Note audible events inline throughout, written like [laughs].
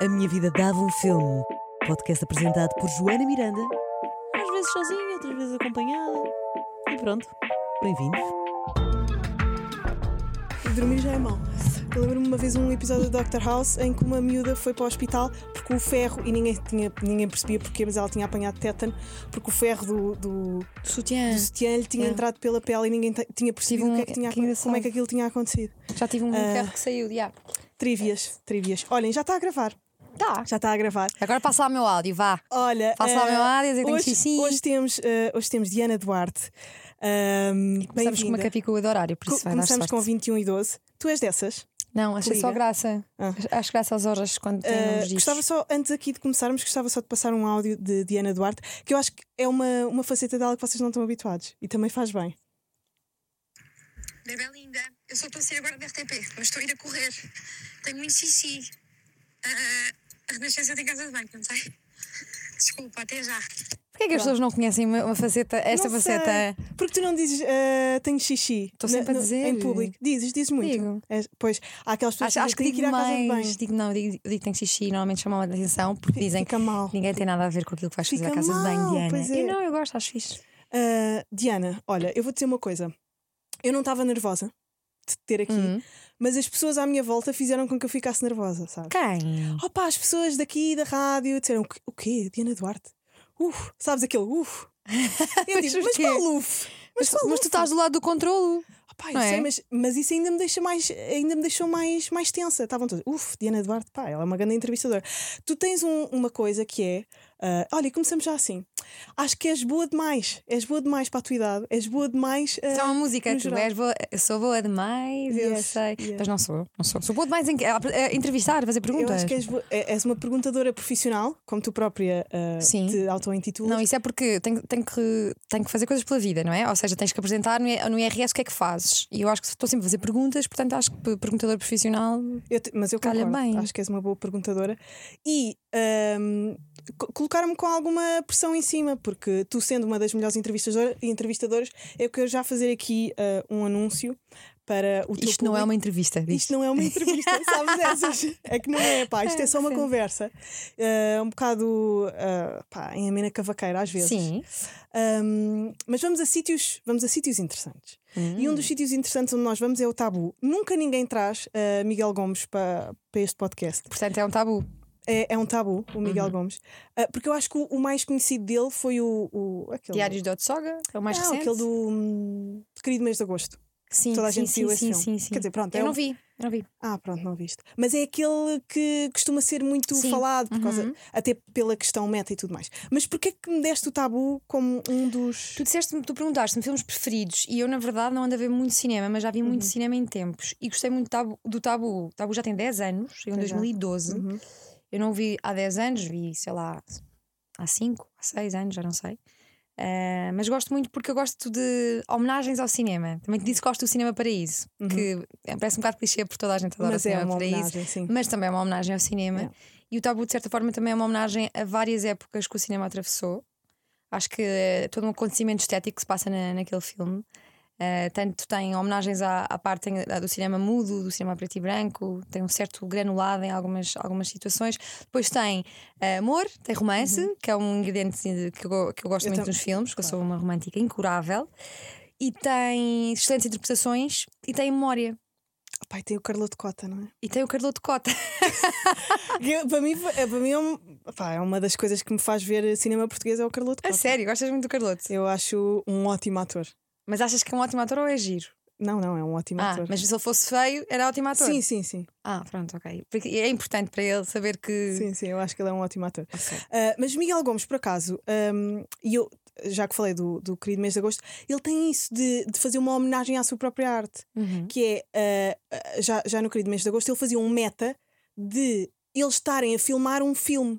A Minha Vida Dava um Filme. Podcast apresentado por Joana Miranda. Às vezes sozinha, outras vezes acompanhada. E pronto, bem-vindos. Dormir já é mau. Eu lembro-me uma vez um episódio do Dr. House em que uma miúda foi para o hospital porque o ferro, e ninguém, tinha, ninguém percebia porquê, mas ela tinha apanhado tétano, porque o ferro do, do, Sutiã. do sutiã lhe tinha É. entrado pela pele e ninguém tinha percebido um- o que é que tinha, que como é que aquilo tinha acontecido. Já tive um Ah. ferro que saiu, já. Trivias, trivias. Olhem, já está a gravar. Tá. Já está a gravar. Agora passa lá o meu áudio, vá. Olha, Faça lá o eh, meu áudio, dizer que tenho hoje, xixi. hoje, temos, eh, hoje temos Diana Duarte. Um, Começamos com uma capicua de horário, por isso vai dar Começamos com 21 e 12. Tu és dessas? Não, achei só graça. Ah. Acho graça às horas quando tem Uh, discos. gostava só, antes aqui de começarmos, gostava só de passar um áudio de Diana Duarte, que eu acho que é uma, uma faceta dela que vocês não estão habituados e também faz bem. Bebé linda, eu só estou a sair agora da RTP, mas estou a ir a correr. Tenho muito xixi. Ah, a Renascença tem casa de banho, não sei? Desculpa, até já. Porquê é que as pessoas não conhecem uma, uma faceta, esta Não sei, faceta? Porque tu não dizes uh, tenho xixi Estou na- sempre a no- dizer. em público. Dizes, dizes muito. Digo. É, pois há aquelas pessoas Acho, acho que digo ir à casa de mais. banho. Digo, não, digo, digo que tenho xixi, normalmente chamam a atenção porque dizem que Fica mal. ninguém tem nada a ver com aquilo que vais fazer Fica à casa de banho, mal, Diana. pois é. Eu não, eu gosto, acho fixe. Uh, Diana, olha, eu vou dizer uma coisa. Eu não estava nervosa de te ter aqui, Hum. Mas as pessoas à minha volta fizeram com que eu ficasse nervosa, sabes? Quem? Opa, as pessoas daqui da rádio disseram "O quê-? Diana Duarte? Uf, sabes aquele uf? Eu [laughs] Mas digo, mas qual uf? Mas, mas uf? tu estás do lado do controlo. Opa, eu não sei, é? mas, mas isso ainda me deixa mais, ainda me deixou mais, mais tensa. Estavam todos, uf, Diana Duarte, pá, ela é uma grande entrevistadora. Tu tens um- uma coisa que é, ah, olha, começamos já assim. Acho que és boa demais, és boa demais para a tua idade, és boa demais. Isso é uma música, tu és boa, eu sou boa demais, eu Yes, sei. yes. Mas não sou, não sou. Sou boa demais em a, entrevistar, a fazer Eu perguntas. acho que és, boa- é- és uma perguntadora profissional, como tu própria ah, Sim. te auto-intitulas. Não, isso é porque tenho, tenho, que, tenho que fazer coisas pela vida, não é? Ou seja, tens que apresentar no, no IRS o que é que fazes. E eu acho que estou sempre a fazer perguntas, portanto acho que perguntador profissional. Eu te- mas eu Calha concordo, bem. acho que és uma boa perguntadora e co- colocaram-me com alguma pressão em cima, porque tu sendo uma das melhores entrevistadora- entrevistadoras, eu quero já fazer aqui ah, um anúncio para o Isto não é público. uma entrevista. diz. Isto não é uma entrevista, [laughs] sabes essas? É que não é, pá, isto é só uma Sim. conversa. Ah, um bocado ah, pá, em amena cavaqueira às vezes. Sim. Ahm, mas vamos a sítios, vamos a sítios interessantes. E um Hum. dos sítios interessantes onde nós vamos é o tabu. Nunca ninguém traz ah, Miguel Gomes para, para este podcast. Portanto, é um tabu. É, é um tabu, o Miguel Uhum. Gomes. Ah, porque eu acho que o, o mais conhecido dele foi o. o aquele, Diários de Otsoga, é o mais não, recente. aquele do hum, Querido Mês de Agosto. Sim, toda a sim, gente sim, viu esse sim, filme. sim, sim. Quer dizer, pronto, é Eu um- não vi, não vi. Ah, pronto, não viste. Mas é aquele que costuma ser muito falado, por causa, Uhum. até pela questão meta e tudo mais. Mas porquê que me deste o tabu como um dos. Tu disseste tu perguntaste-me filmes preferidos e eu, na verdade, não ando a ver muito cinema, mas já vi Uhum. muito cinema em tempos e gostei muito do tabu. Do tabu. O tabu já tem 10 anos, chegou em Pois já. 2012. Uhum. Eu não vi há 10 anos, vi, sei lá, há 5, há 6 anos, já não sei. Ah, mas gosto muito porque eu gosto de homenagens ao cinema. Também te disse que gosto do Cinema Paraíso, que é- parece um bocado clichê porque toda a gente adora Uhum. Mas o é Cinema uma Paraíso, homenagem, sim. mas também é uma homenagem ao cinema. É. E o Tabu, de certa forma, também é uma homenagem a várias épocas que o cinema atravessou. Acho que é todo um acontecimento estético que se passa na, naquele filme. Eh, tanto tem homenagens à, à parte do cinema mudo, do cinema preto e branco, tem um certo granulado em algumas, algumas situações. Depois tem eh, amor, tem romance, que é um ingrediente que eu, que eu gosto Uhum. Eu muito tam- nos filmes, que eu sou uma romântica incurável. E tem excelentes interpretações e tem memória. Pai, tem o Carloto Cota, não é? E tem o Carloto Cota. [laughs] Para mim, é, para mim é, um- pá, é uma das coisas que me faz ver cinema português é o Carloto A Cota. sério, gostas muito do Carloto? Eu acho um ótimo ator. Mas achas que é um ótimo ator ou é giro? Não, não, é um ótimo Ah, ator. mas se ele fosse feio, era ótimo ator. Sim, sim, sim. Ah, pronto, ok. Porque é importante para ele saber que. Sim, sim, eu acho que ele é um ótimo ator. Ok. Ah, mas Miguel Gomes, por acaso, ahm, e eu já que falei do, do querido mês de agosto, ele tem isso de, de fazer uma homenagem à sua própria arte, Uhum. que é ah, já, já no querido mês de agosto, ele fazia um meta de eles estarem a filmar um filme.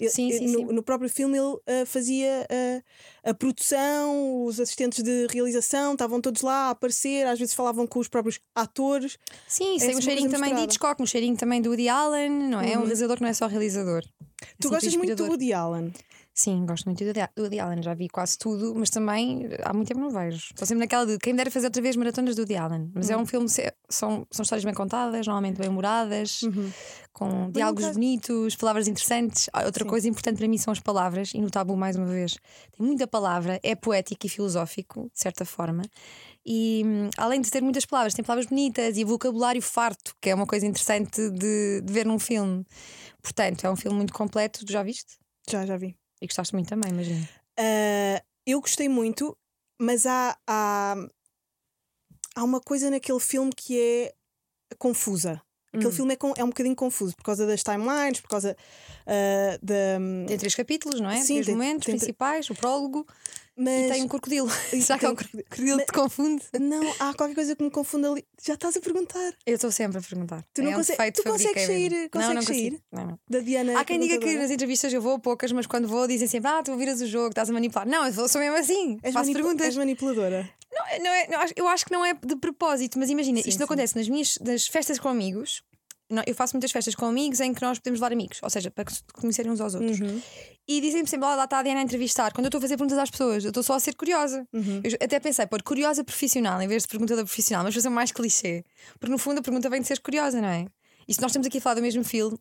Sim, sim, no, sim. no próprio filme ele ah, fazia ah, a produção, os assistentes de realização estavam todos lá a aparecer, às vezes falavam com os próprios atores. Sim, Essa tem um cheirinho também de. Hitchcock, um cheirinho também do Woody Allen, não é? Uhum. Um realizador que não é só realizador. Tu Assim, gostas muito do. Woody Allen. Sim, gosto muito do do Woody Allen, já vi quase tudo, mas também há muito tempo não vejo. Estou sempre naquela de quem me dera fazer outra vez maratonas do Woody Allen. Mas Hum. é um filme, se- são, são histórias bem contadas, normalmente bem humoradas, com diálogos nunca- bonitos, palavras interessantes. Ah, Outra Sim. coisa importante para mim são as palavras, e no Tabu, mais uma vez, tem muita palavra, é poético e filosófico, de certa forma. E hum, além de ter muitas palavras, tem palavras bonitas e vocabulário farto, que é uma coisa interessante de, de ver num filme. Portanto, é um filme muito completo. Tu já viste? Já, já vi. E gostaste muito também, imagino. Ah, eu gostei muito, mas há, há, há uma coisa naquele filme que é confusa. Aquele Hum. filme é, com- é um bocadinho confuso por causa das timelines, por causa ah, da. Tem três capítulos, não é? Sim, três tem- momentos tem principais, o prólogo Mas e tem um crocodilo. [laughs] Será que é um crocodilo. crocodilo que te confunde? não, há qualquer coisa que me confunde ali. Já estás a perguntar Eu estou sempre a perguntar. Tu não é tu consegues sair- mesmo. consegues não, não sair? Não, não. da Diana. Há quem diga que nas entrevistas eu vou poucas, mas quando vou dizem sempre: Ah, tu viras o jogo, estás a manipular. Não, eu sou mesmo assim. És, faço manipu- perguntas. és manipuladora. Não, não é- não acho- eu acho que não é de propósito, mas imagina, Sim, isto sim. acontece nas minhas nas festas com amigos. Eu faço muitas festas com amigos em que nós podemos levar amigos, ou seja, para conhecerem uns aos outros. Uhum. E dizem-me sempre: Olha, lá está a Diana a entrevistar. Quando eu estou a fazer perguntas às pessoas, eu estou só a ser curiosa. Uhum. Eu até pensei pôr curiosa profissional em vez de perguntadora profissional, mas fazer mais clichê. Porque no fundo a pergunta vem de ser curiosa, não é? E se nós estamos aqui a falar do mesmo filme,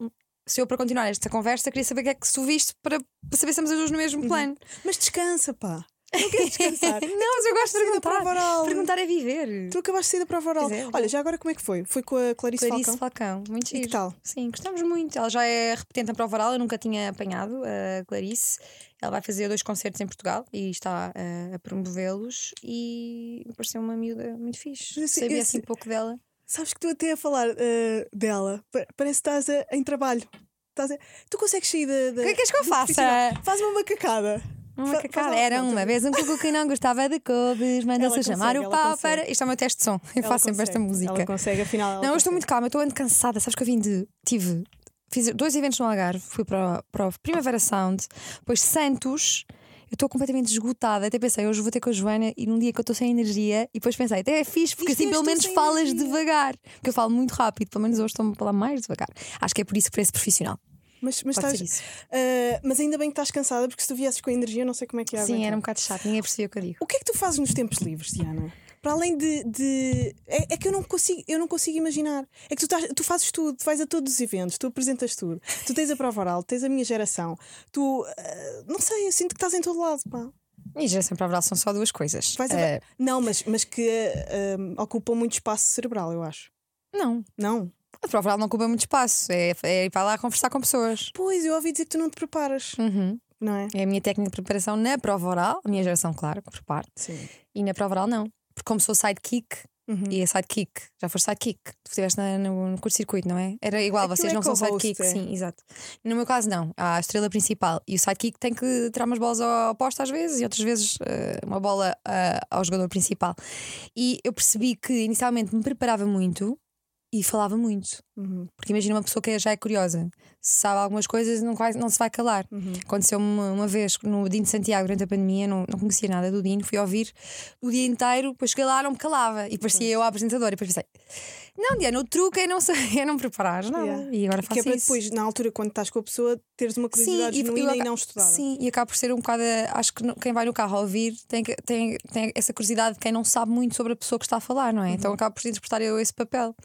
se eu para continuar esta conversa queria saber o que é que tu viste para, para saber se estamos as duas no Uhum. mesmo plano. Mas descansa, pá. Não queres descansar. [laughs] Não, mas eu gosto de perguntar. Perguntar é viver. Tu acabaste de sair da prova oral. Pois é, Olha, já agora como é que foi? Foi com a Clarice, Clarice Falcão? Falcão, muito E que giro. tal? Sim, gostamos muito. Ela já é repetente na prova oral, eu nunca tinha apanhado a Clarice. Ela vai fazer dois concertos em Portugal e está eh, a promovê-los e me pareceu uma miúda muito fixe. Mas esse- Sabia esse- assim pouco dela. Sabes que tu até a falar eh, dela, pa- parece que estás a- em trabalho. Estás a- Tu consegues sair da. da O que é que queres que eu faça? Faz uma macacada. Uma cacada. Era uma vez um cuco que não gostava de couves, mandou-se chamar o pau para. Isto é o meu teste de som. Eu Ela faço sempre esta música. Ela consegue, afinal. ela Não, eu estou muito calma, eu estou ando cansada. Sabes que eu vim de. Tive. Fiz dois eventos no Algarve, fui para, o- para o Primavera Sound, depois Santos. Eu estou completamente esgotada. Até pensei, hoje vou ter com a Joana e num dia que eu estou sem energia. E depois pensei, até é fixe, porque assim pelo menos falas energia. devagar. Porque eu falo muito rápido, pelo menos hoje estou a falar mais devagar. Acho que é por isso que parece profissional. Mas, mas, Pode estás, eh, mas ainda bem que estás cansada, porque se tu viesses com a energia, não sei como é que ia Sim, aguentar. era um bocado chato, ninguém percebia o que eu digo. O que é que tu fazes nos tempos livres, Diana? Para além de. de- É, é que eu não, consigo, eu não consigo imaginar. É que tu, estás- tu fazes tudo, tu vais a todos os eventos, tu apresentas tudo. Tu tens a prova oral, tens a minha geração. Tu. eh, não sei, eu sinto que estás em todo lado. Pá. E geração para são só duas coisas. Eh, Não, mas, mas que eh, ocupam muito espaço cerebral, eu acho. não. Não. A prova oral não ocupa muito espaço. É, é ir para lá conversar com pessoas. Pois, eu ouvi dizer que tu não te preparas, Uhum. não é? É a minha técnica de preparação na prova oral, a minha geração, claro, que preparo. Sim. E na prova oral, não. Porque como sou sidekick, Uhum. e a sidekick, já foste sidekick, tu estiveste no, no curto-circuito, não é? Era igual, Aquilo vocês é não são sidekick, é. sim, exato. No meu caso, não. Há a estrela principal e o sidekick tem que tirar umas bolas posto às vezes e outras vezes eh, uma bola ah, ao jogador principal. E eu percebi que inicialmente me preparava muito e falava muito. Uhum. Porque imagina uma pessoa que já é curiosa, se sabe algumas coisas, não, vai, não se vai calar. Uhum. Aconteceu-me uma, uma vez no Dino de Santiago durante a pandemia, não, não conhecia nada do Dino, fui ouvir o dia inteiro, depois cheguei lá, não me calava. E parecia eu a apresentadora. E depois pensei: não, Diana, o truque é não, [laughs] é não preparar nada. Yeah. E agora Que faço é para isso. depois, na altura, quando estás com a pessoa, teres uma curiosidade e- genuína e aca- não estudada. Sim, e acaba por ser um bocado. Acho que quem vai no carro a ouvir tem, que- tem, tem essa curiosidade de quem não sabe muito sobre a pessoa que está a falar, não é? Uhum. Então acaba por interpretar eu esse papel.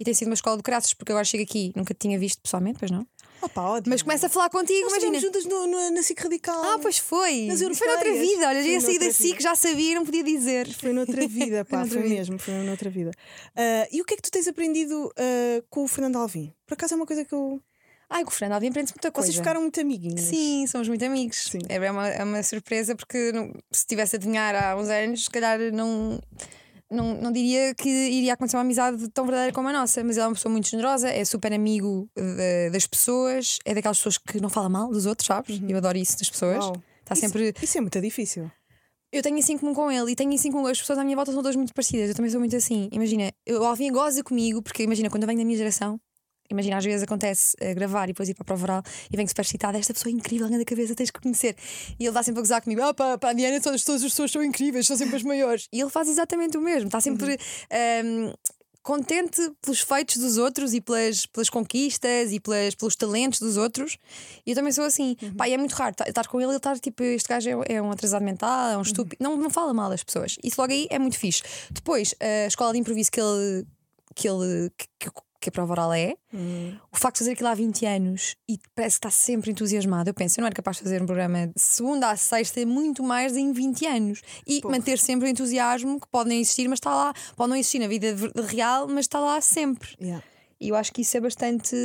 E tem sido uma escola de graças, porque agora chego aqui, nunca te tinha visto pessoalmente, pois não? Opa, ótimo. Mas começa a falar contigo, Nós imagina. juntas no, no- na SIC Radical. Ah, pois foi. Nas foi noutra vida. Olha, Foi já ia sair da SIC, já sabia, não podia dizer. Foi noutra vida, pá, [laughs] noutra foi vida. mesmo, foi noutra vida. Ah, e o que é que tu tens aprendido ah, com o Fernando Alvim? Por acaso é uma coisa que eu. Ai, com o Fernando Alvim aprende muita coisa. Vocês ficaram muito amiguinhos. Sim, somos muito amigos. Sim. É uma, é uma surpresa porque se tivesse a adivinhar há uns anos, se calhar não, não, não diria que iria acontecer uma amizade tão verdadeira como a nossa. Mas ele é uma pessoa muito generosa, é super amigo eh, das pessoas, é daquelas pessoas que não fala mal dos outros, sabes? Eu adoro isso das pessoas. Uau. Está Isso- sempre. Isso é muito difícil. Eu tenho isso em comum com ele e tenho isso em comum. As pessoas à minha volta são todas muito parecidas. Eu também sou muito assim. Imagina, eu- Alvin goza comigo, porque imagina, quando eu venho da minha geração, imagina, às vezes acontece eh, gravar e depois ir para a prova oral e venho super excitada. Esta pessoa é incrível, da cabeça, tens que conhecer. E ele dá sempre a gozar comigo: ah, pá, pá, a Diana, todas, todas as pessoas são incríveis, são sempre as maiores. E ele faz exatamente o mesmo, está sempre. ehm, contente pelos feitos dos outros e pelas, pelas conquistas e pelas, pelos talentos dos outros. E eu também sou assim. Uhum. Pá, e é muito raro ta- estar com ele e ele estar tipo, este gajo é, é um atrasado mental, é Uhum. um estúpido. Não, não fala mal das pessoas. Isso logo aí é muito fixe. Depois, a escola de improviso que ele. que ele. que, que, a prova oral é, Hum. o facto de fazer aquilo há 20 anos e parece que está sempre entusiasmado. Eu penso, eu não era capaz de fazer um programa de segunda a sexta muito mais em 20 anos e Porra. manter sempre o entusiasmo que pode não existir, mas está lá, pode não existir na vida real, mas está lá sempre. Yeah. E eu acho que isso é bastante.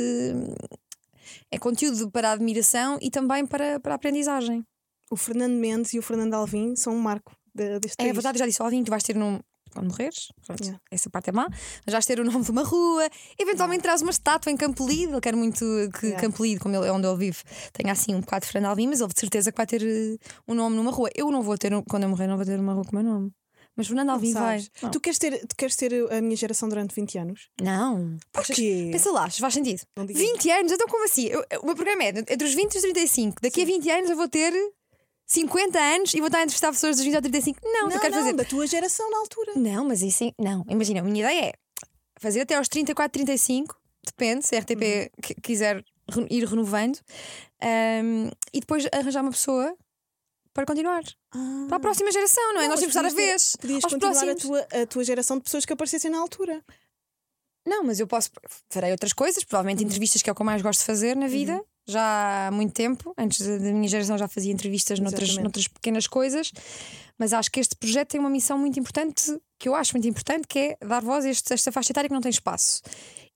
É conteúdo para a admiração e também para, para a aprendizagem. O Fernando Mendes e o Fernando Alvim são um marco de- deste É país. verdade, já disse que tu vais ter num. Quando morreres, pronto, Yeah. essa parte é má, mas vais ter o nome de uma rua, eventualmente traz uma estátua em Campo Lido. Ele quer muito que Yeah. Campo Lido, como ele, é onde ele vive, tenha assim um bocado de Fernando Alvim, mas ele de certeza que vai ter eh, um nome numa rua. Eu não vou ter, quando eu morrer, não vou ter uma rua com o meu nome. Mas Fernando Alvim vai. Não. Tu queres, ter, tu queres ter a minha geração durante 20 anos? Não. Porquê? Pensa lá, faz sentido. Não digas 20 anos, então como assim? Eu- o meu programa é entre os 20 e os 35. Daqui a 20 anos eu vou ter 50 anos e vou estar a entrevistar pessoas dos 20 ao 35. Não, Não, eu quero não, fazer. da tua geração na altura. Não, mas isso. é- Não, imagina, a minha ideia é fazer até aos 34, 35, depende, se a RTP Uhum. qui- quiser ir renovando, ahm, e depois arranjar uma pessoa para continuar. Ah. Para a próxima geração, não é? Não, Nós temos de estar a vez. Podias continuar a próximos. tua, a tua geração de pessoas que aparecessem na altura. Não, mas eu posso. Farei outras coisas, provavelmente Uhum. entrevistas, que é o que eu mais gosto de fazer na vida. Já há muito tempo, antes da minha geração, já fazia entrevistas noutras, noutras pequenas coisas. Mas acho que este projeto tem uma missão muito importante, que eu acho muito importante, que é dar voz a este- esta faixa etária que não tem espaço.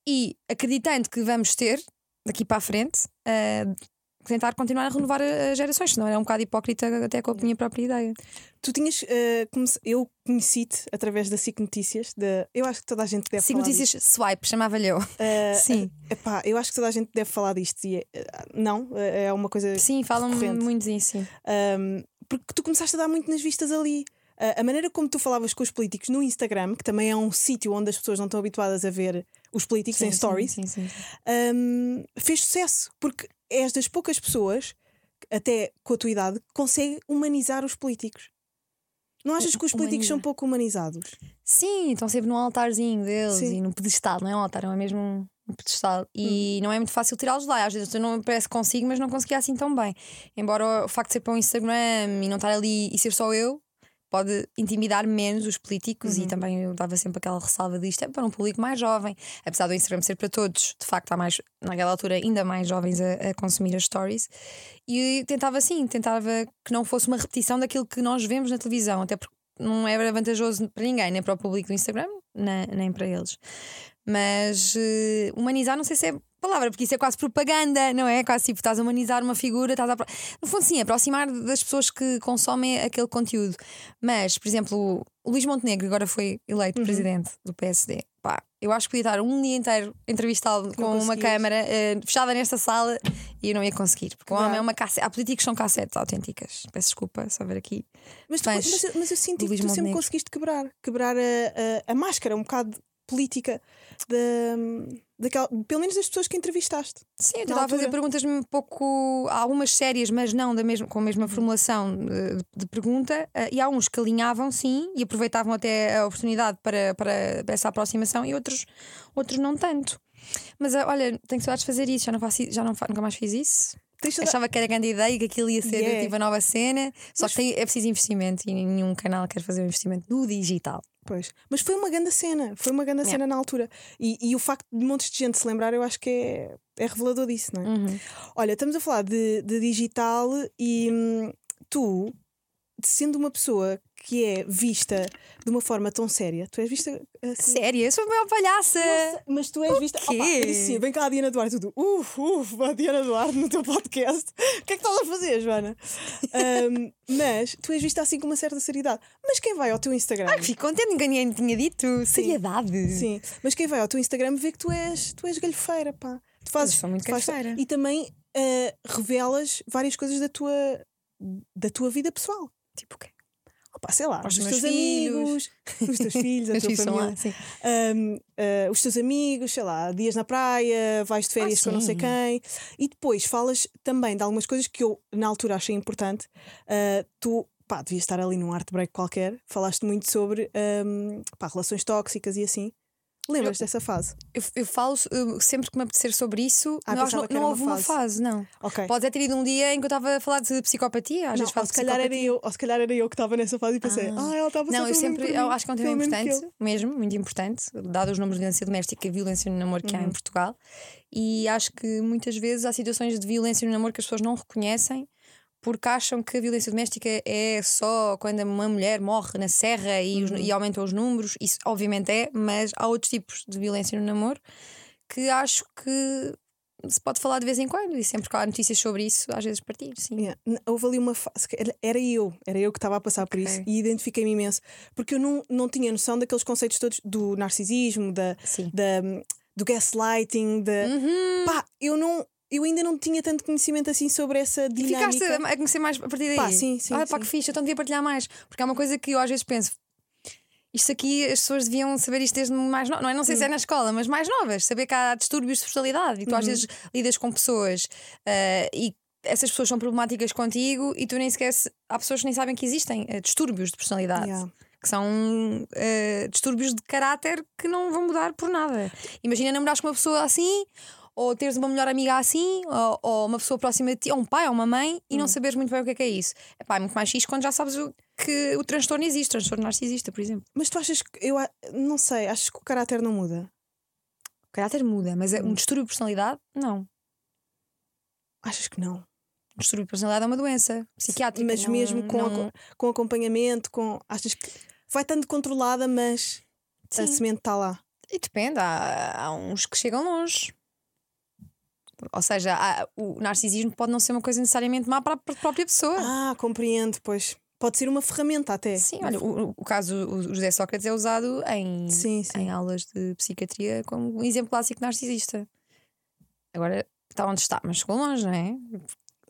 E acreditando que vamos ter, daqui para a frente, eh, tentar continuar a renovar as gerações, senão era um bocado hipócrita até com a minha própria ideia. Tu tinhas. comece- eu conheci-te através da SIC Notícias. Da, eu acho que toda a gente deve Sigo falar notícias swipe, chamava-lhe eu. disto. Eh, Sim. epá, eu acho que toda a gente deve falar disto. E, é- não, é uma coisa. Sim, falam-me recorrente. muito disso. sim. Um, porque tu começaste a dar muito nas vistas ali. Uh, a maneira como tu falavas com os políticos no Instagram, que também é um sítio onde as pessoas não estão habituadas a ver os políticos em Sim, stories, Sim, sim, sim. um, fez sucesso. Porque és das poucas pessoas, até com a tua idade, que consegue humanizar os políticos. Não achas que os políticos são pouco humanizados? Sim, estão sempre num altarzinho deles Sim. e num pedestal, não é um altar, é mesmo um- um pedestal. E não é muito fácil tirá-los lá. Às vezes eu não parece que consigo, mas não conseguia assim tão bem. Embora o facto de ser para o Instagram e não estar ali e ser só eu. Pode intimidar menos os políticos e também eu dava sempre aquela ressalva disto é para um público mais jovem, apesar do Instagram ser para todos, de facto há mais, naquela altura, ainda mais jovens a, a consumir as stories. E tentava assim, tentava que não fosse uma repetição daquilo que nós vemos na televisão, até porque não era vantajoso para ninguém, nem para o público do Instagram, nem, nem para eles. Mas eh, humanizar, não sei se é palavra, porque isso é quase propaganda, não é? Quase tipo, estás a humanizar uma figura, estás a. No fundo, sim, aproximar das pessoas que consomem aquele conteúdo. Mas, por exemplo, o Luís Montenegro agora foi eleito presidente do PSD. Pá, eu acho que podia estar um dia inteiro entrevistá-lo com uma câmara eh, fechada nesta sala e eu não ia conseguir. Porque o homem é uma cassete. Há políticos que são cassetes autênticas. Peço desculpa, só ver aqui. Mas, tu- mas, eu- mas eu senti que tu sempre Montenegro. conseguiste quebrar quebrar a, a, a máscara um bocado política da, daquela, pelo menos das pessoas que entrevistaste. Sim, eu tentava fazer perguntas um pouco. Há algumas sérias, mas não da mesma, com a mesma formulação de, de pergunta. eh, E há uns que alinhavam, sim, e aproveitavam até a oportunidade para, para, essa aproximação, e outros, outros não tanto. Mas ah, olha, tenho saudades de fazer isso, já, não faço, já não, nunca mais fiz isso. Toda- Achava que era grande ideia, que aquilo ia ser Yeah. tipo a nova cena, só que tem, é preciso investimento e nenhum canal quer fazer um investimento no digital. Pois. Mas foi uma grande cena, foi uma grande Yeah. cena na altura. E, e o facto de montes de gente se lembrar, eu acho que é, é revelador disso, não é? Uhum. Olha, estamos a falar de, de digital e hum, tu, sendo uma pessoa que é vista de uma forma tão séria, tu és vista assim. Sério, eu sou a maior palhaça! Nossa, mas tu és vista. quê? Opa, assim, vem cá a Diana Duarte, tudo. Uf, uf, a Diana Duarte no teu podcast. [laughs] O que é que estás a fazer, Joana? Ahm, mas tu és vista assim com uma certa seriedade. Mas quem vai ao teu Instagram? Ai, fico contente, ninguém tinha dito. Seriedade. Sim, mas quem vai ao teu Instagram vê que tu és, tu és galhofeira, pá. Tu fazes, Eu sou muito fazes-. E também ah, revelas várias coisas da tua, da tua vida pessoal. Tipo o quê? Opa, sei lá, os teus amigos, os teus filhos, [laughs] a tua família. lá, sim. Um, uh, os teus amigos, sei lá, dias na praia, vais de férias com não sei quem, e depois falas também de algumas coisas que eu na altura achei importante. Uh, tu, pá, devias estar ali num art break qualquer, falaste muito sobre um, pá, relações tóxicas e assim. Lembras dessa fase? Eu, eu falo uh, sempre que me apetecer sobre isso, Ah, pensava não, não era uma houve uma fase. fase, não. Ok. Pode ter ido um dia em que eu estava a falar de psicopatia, às Não, vezes falo ou, se calhar era psicopatia. eu, ou se calhar era eu que estava nessa fase e pensei, ah, ela está a passar Não, eu sempre, eu acho que é um tema importante, eu." mesmo, muito importante, dado os números de violência doméstica e violência no namoro que há Uhum. em Portugal. E acho que muitas vezes há situações de violência no namoro que as pessoas não reconhecem porque acham que a violência doméstica é só quando uma mulher morre na serra e, Uhum. os- e aumentam os números. Isso obviamente é, mas há outros tipos de violência no namoro que acho que se pode falar de vez em quando e sempre que há notícias sobre isso, às vezes partilho, sim. Yeah. Houve ali uma fase, que era- eu, era eu que estava a passar por isso Ok. e identifiquei-me imenso, porque eu não, não tinha noção daqueles conceitos todos do narcisismo, da, Sim. da, do gaslighting, da. Uhum. Pá, eu não. Eu ainda não tinha tanto conhecimento assim sobre essa E dinâmica. ficaste a conhecer mais a partir daí? Pá, sim, sim, Ah, pá, sim. que fixe, então devia partilhar mais. Porque há uma coisa que eu às vezes penso. Isto aqui, as pessoas deviam saber isto desde mais novas. Não, é? não sei se é Hum. na escola, mas mais novas. Saber que há distúrbios de personalidade e tu às Uhum. vezes lidas com pessoas ah, e essas pessoas são problemáticas contigo e tu nem sequer. se- Há pessoas que nem sabem que existem ah, distúrbios de personalidade. Yeah. Que são ah, distúrbios de caráter que não vão mudar por nada. Imagina namorares com uma pessoa assim, ou teres uma melhor amiga assim, ou, ou uma pessoa próxima de ti, ou um pai ou uma mãe, e não saberes muito bem o que é que é isso. Epá, é muito mais fixe quando já sabes o, que o transtorno existe, o transtorno narcisista, por exemplo. Mas tu achas que. Eu a- não sei, achas que o caráter não muda? O caráter muda, mas é um Hum. distúrbio de personalidade, não. Achas que não? Um distúrbio de personalidade é uma doença psiquiátrica. Mas não- mesmo com, não- aco- com acompanhamento, com. Achas que vai estando controlada, mas a Sim. semente está lá. E depende, há, há uns que chegam longe. Ou seja, há- o narcisismo pode não ser uma coisa necessariamente má para a pr- própria pessoa. Ah, compreendo, pois. Pode ser uma ferramenta até. Sim, olha, o, o caso o José Sócrates é usado em, Sim, sim. em aulas de psiquiatria como um exemplo clássico narcisista. Agora está onde está, mas chegou longe, não é?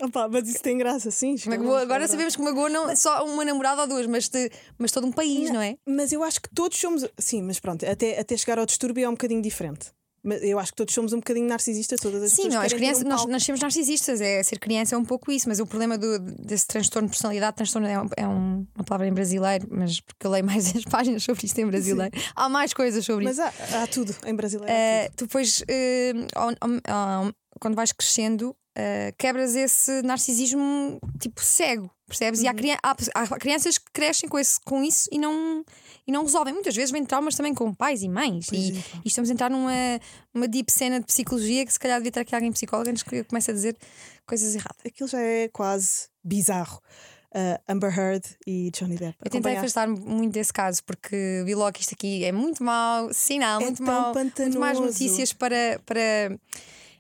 Opa, mas isso tem graça, sim. é agora sabemos que magoou não só uma namorada ou duas, mas, de- mas todo um país, não é? Mas eu acho que todos somos. Sim, mas pronto, até, até chegar ao distúrbio é um bocadinho diferente. Mas eu acho que todos somos um bocadinho narcisistas, todas as Sim, não, as crianças, um nós nascemos narcisistas, é ser criança é um pouco isso, mas o problema do, desse transtorno de personalidade, transtorno é, um- é um- uma palavra em brasileiro, mas porque eu leio mais [laughs] as páginas sobre isto em brasileiro, há mais coisas sobre isso. Mas há, há tudo em brasileiro. tu depois, ao- quando vais crescendo, eh, quebras esse narcisismo tipo cego, percebes? E Uhum. há, crian- há há crianças que crescem com, esse, com isso e não, e não resolvem. Muitas vezes vêm traumas também com pais e mães. E, é, e estamos a entrar numa uma deep cena de psicologia que se calhar devia ter aqui alguém psicólogo antes que comece a dizer coisas erradas. Aquilo já é quase bizarro. Ah, Amber Heard e Johnny Depp. Eu tentei afastar-me muito desse caso porque vi logo que isto aqui é muito mau, sinal, É muito mau. Muito mais notícias para, para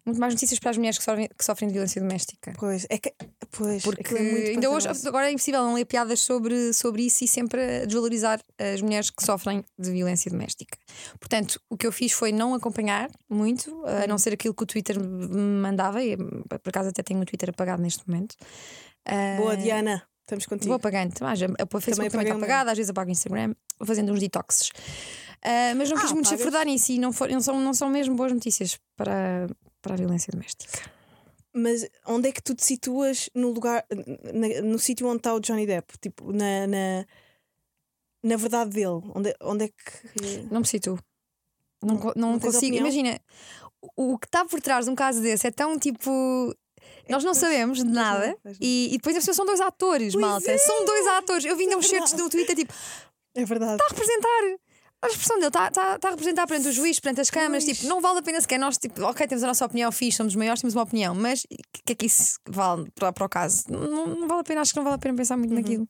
muito mais notícias para as mulheres que sofrem, que sofrem de violência doméstica. Pois, é que. Pois, Porque é muito ainda hoje, agora é impossível não ler piadas sobre, sobre isso e sempre desvalorizar as mulheres que sofrem de violência doméstica. Portanto, o que eu fiz foi não acompanhar muito, a Uhum. não ser aquilo que o Twitter me mandava, e por acaso até tenho o Twitter apagado neste momento. Ah, Boa, Diana. Estamos contigo. Vou apagando. Mas a- a- o Facebook também, está apagado, às vezes apago o Instagram, vou fazendo uns detoxes. Ah, mas não Ah, quis muito apagas? chafurdar nisso e não, for, não, são, não são mesmo boas notícias para, para a violência doméstica. Mas onde é que tu te situas no lugar, na- no sítio onde está o Johnny Depp? Tipo, na, na, na verdade dele? Onde, onde é que. Não me situo. Não, não, não consigo. opinião? Imagina, o que está por trás de um caso desse é tão tipo. Nós não sabemos de nada e, e depois as pessoas são dois atores, Pois malta. é, São dois atores. Eu vi ainda é uns certos verdade. no Twitter tipo, É verdade. está a representar. A expressão dele está tá, tá a representar perante o juiz, perante as câmaras. Tipo, não vale a pena sequer nós, tipo, ok, temos a nossa opinião fixe, somos maiores, temos uma opinião, mas o que é que isso vale para, para o caso? Não, não vale a pena, acho que não vale a pena pensar Uhum. muito naquilo.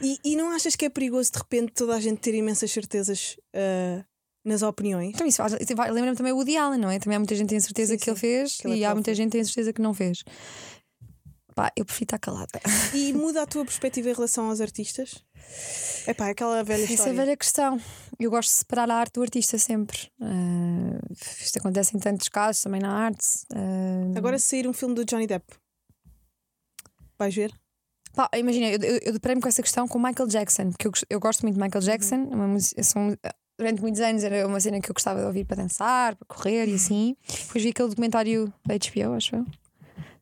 E, e não achas que é perigoso de repente toda a gente ter imensas certezas ah, nas opiniões? Então isso lembra-me também o Woody Allen, não é? Também há muita gente que tem certeza Sim, que ele sim. fez Que ele é e há próprio. muita gente que tem certeza que não fez. Pá, eu prefiro estar calada. E [laughs] muda a tua perspectiva em relação aos artistas? É pá, aquela velha Essa é a história. velha questão. Eu gosto de separar a arte do artista sempre. Ah, isto acontece em tantos casos, também na arte. Ah, Agora, se sair um filme do Johnny Depp, vais ver? Pá, imagina, eu, eu, eu deparei-me com essa questão com Michael Jackson, porque eu, eu gosto muito de Michael Jackson. Uhum. uma música- são- durante muitos anos era uma cena que eu gostava de ouvir para dançar, para correr e Uhum. assim. Depois vi aquele documentário da HBO, acho eu,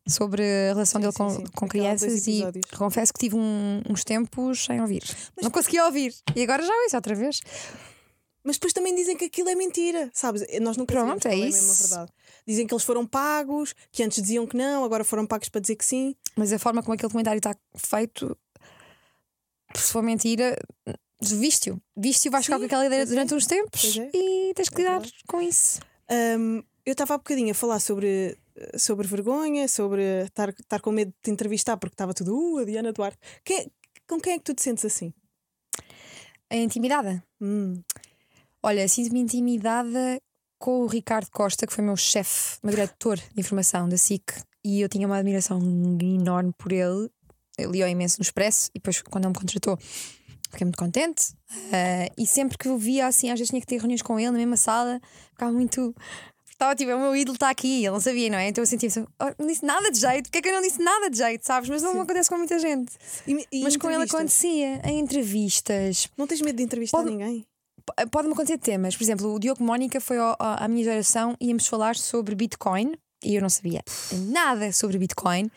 sobre a relação Sim, dele com, sim. com crianças e confesso que tive um- uns tempos sem ouvir. Não conseguia ouvir. E agora já ouço outra vez. Mas depois também dizem que aquilo é mentira, sabes? Nós nunca Pronto, é mesma isso. verdade. Dizem que eles foram pagos, que antes diziam que não, agora foram pagos para dizer que sim. Mas a forma como aquele comentário está feito, se for mentira, viste-o. Viste-o, vais ficar com aquela ideia é. durante uns tempos é. e tens que É lidar com isso. Hum, eu estava há bocadinho a falar sobre, sobre vergonha, sobre estar, estar com medo de te entrevistar porque estava tudo, uh, a Diana Duarte. Quem- com quem é que tu te sentes assim? A intimidade. Hum, Olha, sinto-me intimidada com o Ricardo Costa, que foi meu chefe, meu diretor de informação da SIC, e eu tinha uma admiração enorme por ele. Eu lia imenso no Expresso e depois, quando ele me contratou, fiquei muito contente. Ah, e sempre que eu via assim, às vezes tinha que ter reuniões com ele na mesma sala, ficava muito. Estava tipo, o meu ídolo está aqui, ele não sabia, não é? Então eu sentia assim, "Oh, não disse nada de jeito, porque é que eu não disse nada de jeito, sabes? Mas não Sim. acontece com muita gente. E- e Mas com ele acontecia, em entrevistas. Não tens medo de entrevistar Pode- ninguém? P- Pode-me acontecer temas. Por exemplo, o Diogo Mónica foi ao- ao- à minha geração e íamos falar sobre Bitcoin e eu não sabia nada sobre Bitcoin.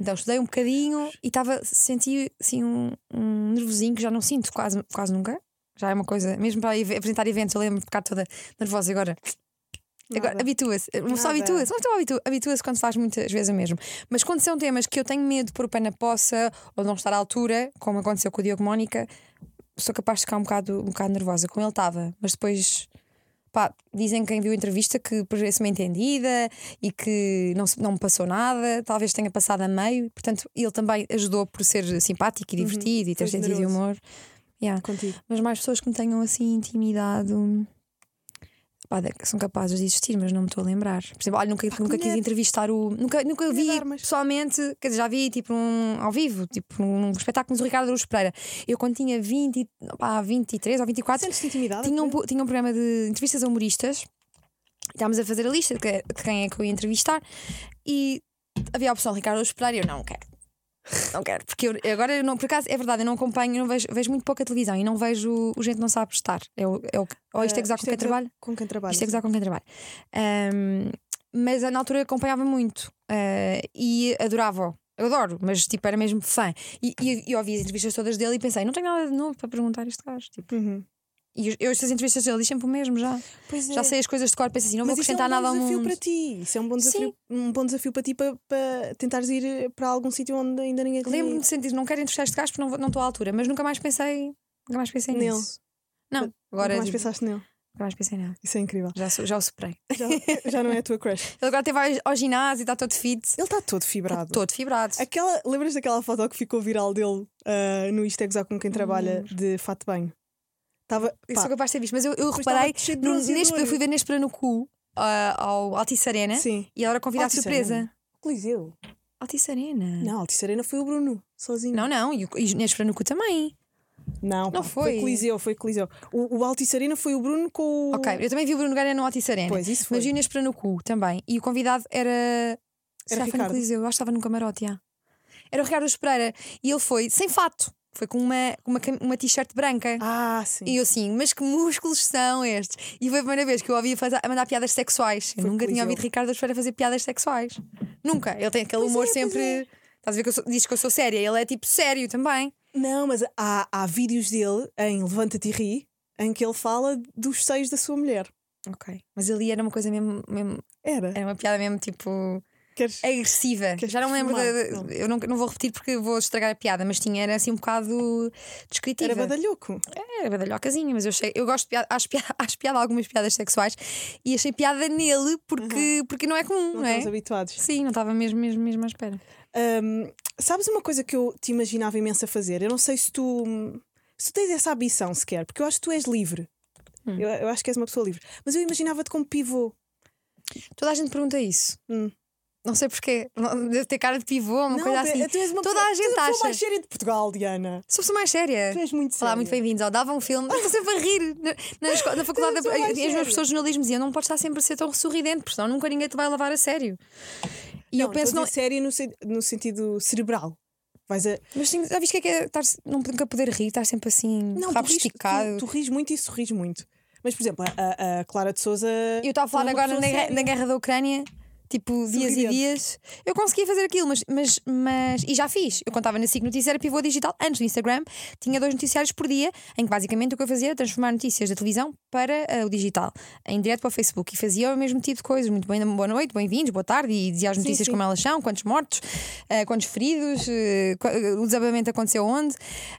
Então estudei um bocadinho e estava senti assim um, um nervosinho que já não sinto quase, quase nunca. Já é uma coisa, mesmo para apresentar eventos, eu lembro de ficar toda nervosa agora. Habitua-se, uma pessoa habitua-se, uma pessoa habitua- habitua-se quando faz muitas vezes o mesmo. Mas quando são temas que eu tenho medo de pôr o pé na poça ou de não estar à altura, como aconteceu com o Diogo Mónica, sou capaz de ficar um bocado, um bocado nervosa. Com ele estava, mas depois pá, dizem quem viu a entrevista que parece-me entendida e que não, não me passou nada, talvez tenha passado a meio, portanto, ele também ajudou por ser simpático e divertido e ter Uhum. sentido de humor. Yeah. Contigo. Mas mais pessoas que me tenham assim intimidado. Pá, são capazes de existir, mas não me estou a lembrar. Por exemplo, olha, nunca, Pá, nunca quis entrevistar o. Nunca, nunca vi armas. pessoalmente, quer dizer, já vi tipo um, ao vivo, tipo num espetáculo do Ricardo Luz Pereira. Eu quando tinha 20, e- pá, 23 ou 24, Sentes-te intimidada? tinha um, tinha um programa de entrevistas a humoristas. Estávamos a fazer a lista de, que- de quem é que eu ia entrevistar e havia a opção Ricardo Luz Pereira e eu não quero. Não quero, porque eu, agora eu não, por acaso é verdade, eu não acompanho, eu não vejo, vejo muito pouca televisão e não vejo o gente não sabe estar. É o, é o, ou isto é Ah, gozar com quem trabalha? Com quem trabalha. Isto é gozar com quem trabalha. Ahm, mas na altura eu acompanhava muito ah, e adorava-o. Eu adoro, mas tipo, era mesmo fã. E, e, e ouvi as entrevistas todas dele e pensei, não tenho nada de novo para perguntar a este gajo. Tipo, Uhum. E eu, estas entrevistas dele diz sempre o mesmo já. Pois é. Já sei as coisas de cor, penso assim, não Mas vou isso é um acrescentar bom nada ao desafio mundo. para ti. Isso é um bom desafio, um bom desafio para ti para, para tentares ir eh, para algum sítio onde ainda ninguém Lembro-me de sentir, não quero entrevistar este gajo porque não não estou à altura, mas nunca mais pensei, nunca mais pensei Nele. nisso. Não, Nunca agora mais tipo, pensaste nele. nunca mais pensei nele. Isso é incrível. Já, já o superei. Já, já não é a tua crush. [laughs] Ele agora até vai ao ginásio e está todo fit, Ele está todo fibrado. todo fibrado. Aquela, lembras daquela foto que ficou viral dele ah, no Isto é Gozar com quem trabalha de fato de banho? Estava. Eu sou capaz de ter visto, mas eu, eu reparei, no, neste, eu fui ver Nespera no cu ah, ao Altice Arena Sim. e ela era convidada de surpresa. Coliseu. Altice Arena? Não, Altice Arena foi o Bruno, sozinho. não, não, e, o- e Nespera no cu também. não, não pá, foi. Coliseu, foi Coliseu. O, o Altice Arena foi o Bruno com o. Ok, eu também vi o Bruno Nogueira no Altice Arena. Pois, isso foi. Mas vi Nespera no cu também. E o convidado era. Foi no Ricardo. Coliseu? Eu acho que estava num camarote, já. Era o Ricardo Espereira. E ele foi sem fato. Foi com uma, uma, uma t-shirt branca. Ah, sim. E eu assim, mas que músculos são estes? E foi a primeira vez que eu ouvi fazer, a mandar piadas sexuais. Eu Foi nunca tinha ouvido Ricardo Espera fazer piadas sexuais. Nunca. Ele tem aquele Pois humor é, sempre. é. Estás a ver que eu sou, diz que eu sou séria. Ele é tipo sério também. Não, mas há, há vídeos dele em Levanta-te e Ri em que ele fala dos seios da sua mulher. Ok. Mas ali era uma coisa mesmo. mesmo Era. era uma piada mesmo tipo. Queres... agressiva. Queres Já não lembro. Não. eu não, não vou repetir porque vou estragar a piada, mas tinha, era assim um bocado descritiva. Era badalhoco. Era badalhocazinha, mas eu achei, eu gosto de piada, acho piada, acho piada algumas piadas sexuais e achei piada nele porque, porque não é comum, Não não, é? estamos habituados. Sim, não estava mesmo, mesmo, mesmo à espera. Hum, sabes uma coisa que eu te imaginava imenso a fazer? Eu não sei se tu, se tu tens essa ambição sequer, porque eu acho que tu és livre. Hum. Eu, eu acho que és uma pessoa livre. Mas eu imaginava-te como pivô. Toda a gente pergunta isso. Hum. Não sei porquê. Deve ter cara de pivô, uma não, coisa tu- assim. tu és uma Toda pessoa, a gente tu és a pessoa acha. mais séria de Portugal, Diana. Sou a pessoa mais séria. Tu és muito séria. Olá, muito bem-vindos ao Dava um Filme. Eu Estou sempre a rir. Na, na, escola- na faculdade, mais as minhas pessoas de jornalismo diziam: não podes estar sempre a ser tão sorridente, porque senão nunca ninguém te vai levar a sério. E não, eu penso, não, séria no, no sentido cerebral. Vais a. mas sim, já viste o que é que é estar, não nunca poder rir, estar sempre assim, Não, tu ris, esticado. tu, tu ris muito e sorris muito. Mas, por exemplo, a, a- Clara de Souza. Eu estava a falar é agora na, guerra- na guerra da Ucrânia, tipo dias e dias. Eu conseguia fazer aquilo, mas, mas, mas. E já fiz. Eu contava na SIC Notícias, era pivô digital. Antes do Instagram, tinha dois noticiários por dia, em que basicamente o que eu fazia era transformar notícias da televisão para ah, o digital, em direto para o Facebook. E fazia o mesmo tipo de coisas. Muito bem, boa noite, bem-vindos, boa tarde. E dizia as Sim, notícias sim. como elas são, quantos mortos, ah, quantos feridos, qua- o desabamento aconteceu onde.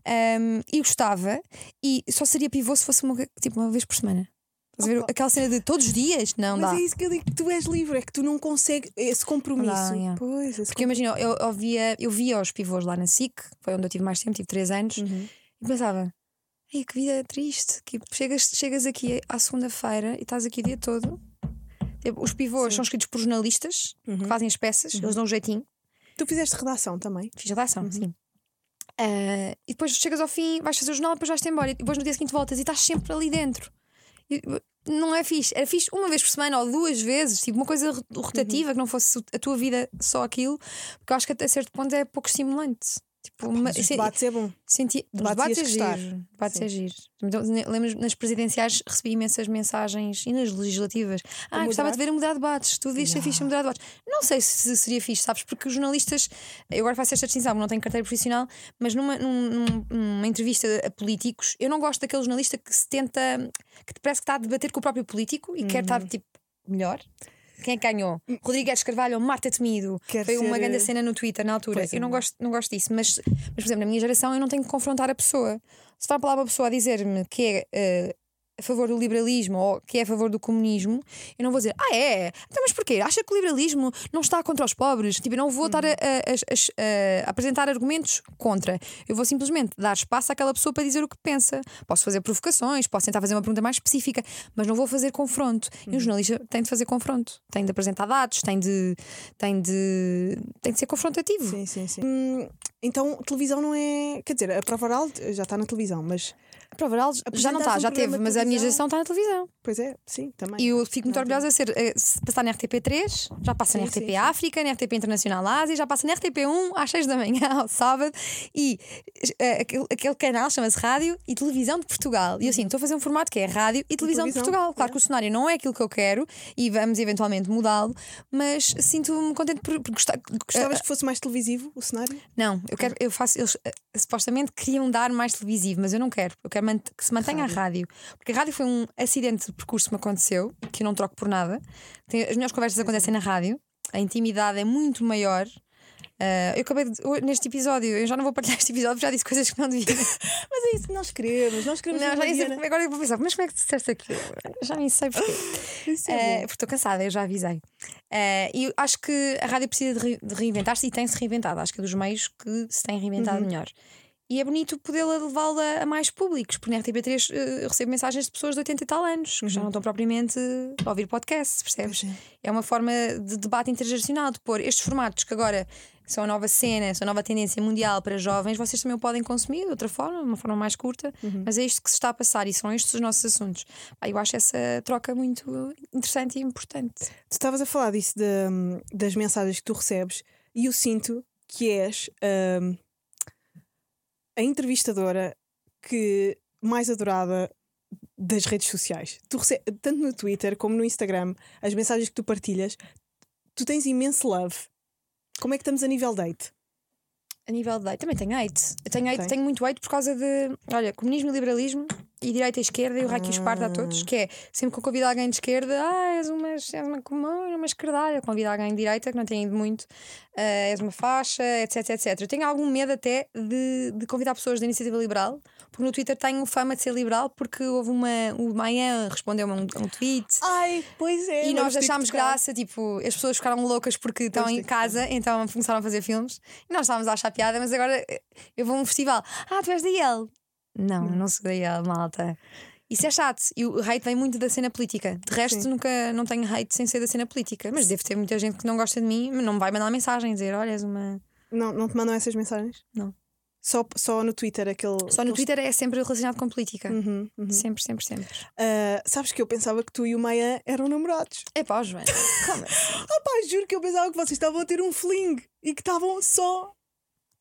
Ahm, e gostava. E só seria pivô se fosse uma, tipo, uma vez por semana. Estás a ver? Aquela cena de todos os dias? Não Mas dá. é isso que eu digo, que tu és livre, é que tu não consegues esse compromisso. Dá, yeah. Pois, esse Porque imagina, eu, eu, via, eu via os pivôs lá na SIC, foi onde eu tive mais tempo, tive 3 anos, Uhum. e pensava, Ei, que vida triste. Que chegas, chegas aqui à segunda-feira e estás aqui o dia todo. Tipo, Os pivôs Sim. são escritos por jornalistas Uhum. que fazem as peças, eles dão um jeitinho. Tu fizeste redação também. Fiz redação, Uhum. sim. Ah, e depois chegas ao fim, vais fazer o jornal, depois vais-te embora. E depois no dia seguinte voltas e estás sempre ali dentro. Não é fixe. Era fixe uma vez por semana ou duas vezes, tipo uma coisa ro- rotativa, Uhum. que não fosse a tua vida só aquilo, porque eu acho que até certo ponto é pouco estimulante. Tipo, uma, se- debates é bom. senti, debates é giro. Debates é giro. Então, lembro nas presidenciais recebi imensas mensagens e nas legislativas. Ah, gostava de ver a mudar debates. Tu devias ser fixe a mudar debates. Não sei se seria fixe, sabes? Porque os jornalistas, eu agora faço esta distinção, não tenho carteira profissional, mas numa, num- num- numa entrevista a políticos, eu não gosto daquele jornalista que se tenta, que parece que está a debater com o próprio político e quer Uhum. estar tipo melhor. Quem é que ganhou? Rodrigues Carvalho ou Marta Temido? Quer Foi uma ser, grande eh, cena no Twitter na altura. Pois é. Eu não gosto, não gosto disso, mas, mas, por exemplo, na minha geração eu não tenho que confrontar a pessoa. Se vai para lá uma pessoa a dizer-me que é eh, a favor do liberalismo ou que é a favor do comunismo, eu não vou dizer, ah, é? Então, mas porquê? Acha que o liberalismo não está contra os pobres? Tipo, eu não vou estar a, a- a- a- apresentar argumentos contra. Eu vou simplesmente dar espaço àquela pessoa para dizer o que pensa. Posso fazer provocações, posso tentar fazer uma pergunta mais específica, mas não vou fazer confronto. E o jornalista tem de fazer confronto, tem de apresentar dados, tem de, tem de, tem de ser confrontativo. Sim, sim, sim. Hum, então, televisão não é. Quer dizer, a prova oral já está na televisão, mas. A prova oral já não está, já teve, mas a minha geração está na televisão. Pois é, sim, também. E eu fico muito orgulhosa de ser, eh, se passar na RTP3, já passa na RTP. África, na RTP Internacional Ásia, já passa na RTP1 às 6 da manhã [laughs] ao sábado. E eh, aquele, aquele canal chama-se Rádio e Televisão de Portugal. E eu assim, estou a fazer um formato que é Rádio e Televisão, de Portugal. Claro é. que o cenário não é aquilo que eu quero e vamos eventualmente mudá-lo, mas sinto-me contente por, por gostar. Gostavas que fosse mais televisivo o cenário? Não, eu quero, eu faço. Eles eh, supostamente queriam dar mais televisivo, mas eu não quero. Eu quero mant- que se mantenha a rádio. Porque a rádio foi um acidente de percurso que me aconteceu, que eu não troco por nada. Tem- as melhores conversas acontecem na rádio, a intimidade é muito maior. Ah, eu acabei de, neste episódio, eu já não vou partilhar este episódio, já disse coisas que não devia. [laughs] Mas é isso que nós queremos. Nós queremos. Não, já sei, Diana. agora eu vou pensar, mas como é que disseste aquilo? Já nem sei porquê. [laughs] É bom. porque estou cansada, eu já avisei. Eh, E acho que a rádio precisa de, re- de reinventar-se e tem-se reinventado. Acho que é dos meios que se tem reinventado Uhum. melhor. E é bonito podê-la levá-la a mais públicos, porque na RTP3 eh, eu recebo mensagens de pessoas de 80 e tal anos que já não estão propriamente a ouvir podcasts, percebes? Uhum. Pois É uma forma de debate intergeracional, de pôr estes formatos que agora são a nova cena, são a nova tendência mundial para jovens, vocês também o podem consumir de outra forma, de uma forma mais curta, Uhum. mas é isto que se está a passar e são estes os nossos assuntos. Eu acho essa troca muito interessante e importante. Tu estavas a falar disso da- das mensagens que tu recebes e eu sinto que és hum, a entrevistadora que mais adorada das redes sociais. Tu rece- tanto no Twitter como no Instagram, as mensagens que tu partilhas, tu tens imenso love. Como é que estamos a nível date? A nível de hate, também tenho hate. Eu tenho, hate, Tem? tenho muito hate por causa de, olha, comunismo e liberalismo e direita e esquerda e o raio que esparta a Ah. todos, que é sempre que eu convido alguém de esquerda, ah, és uma, és uma comum, uma esquerdalha, convido alguém de direita que não tem ido muito, ah, és uma faixa, etc, etc. Eu tenho algum medo até de, de convidar pessoas da iniciativa liberal, porque no Twitter tenho fama de ser liberal, porque houve uma, o Maia respondeu-me a um, um tweet. Ai, pois é. E nós achámos graça, tipo, as pessoas ficaram loucas porque estão em casa, então começaram a fazer filmes. E nós estávamos a achar piada, mas agora eh, eu vou a um festival. Ah, tu és da IEL? Não, não da IEL, malta. Isso é chato. E o hate vem muito da cena política. De resto, Sim. nunca não tenho hate sem ser da cena política. Mas deve ter muita gente que não gosta de mim, mas não me vai mandar mensagem dizer: olha, és uma. Não, não te mandam essas mensagens? Não. Só, só no Twitter aquele. Só no aqueles- Twitter é sempre relacionado com política. Uhum, uhum. Sempre, sempre, sempre. Ah, sabes que eu pensava que tu e o Maia eram namorados. É pá, Joana. Assim? [laughs] Ah pá, juro que eu pensava que vocês estavam a ter um fling e que estavam só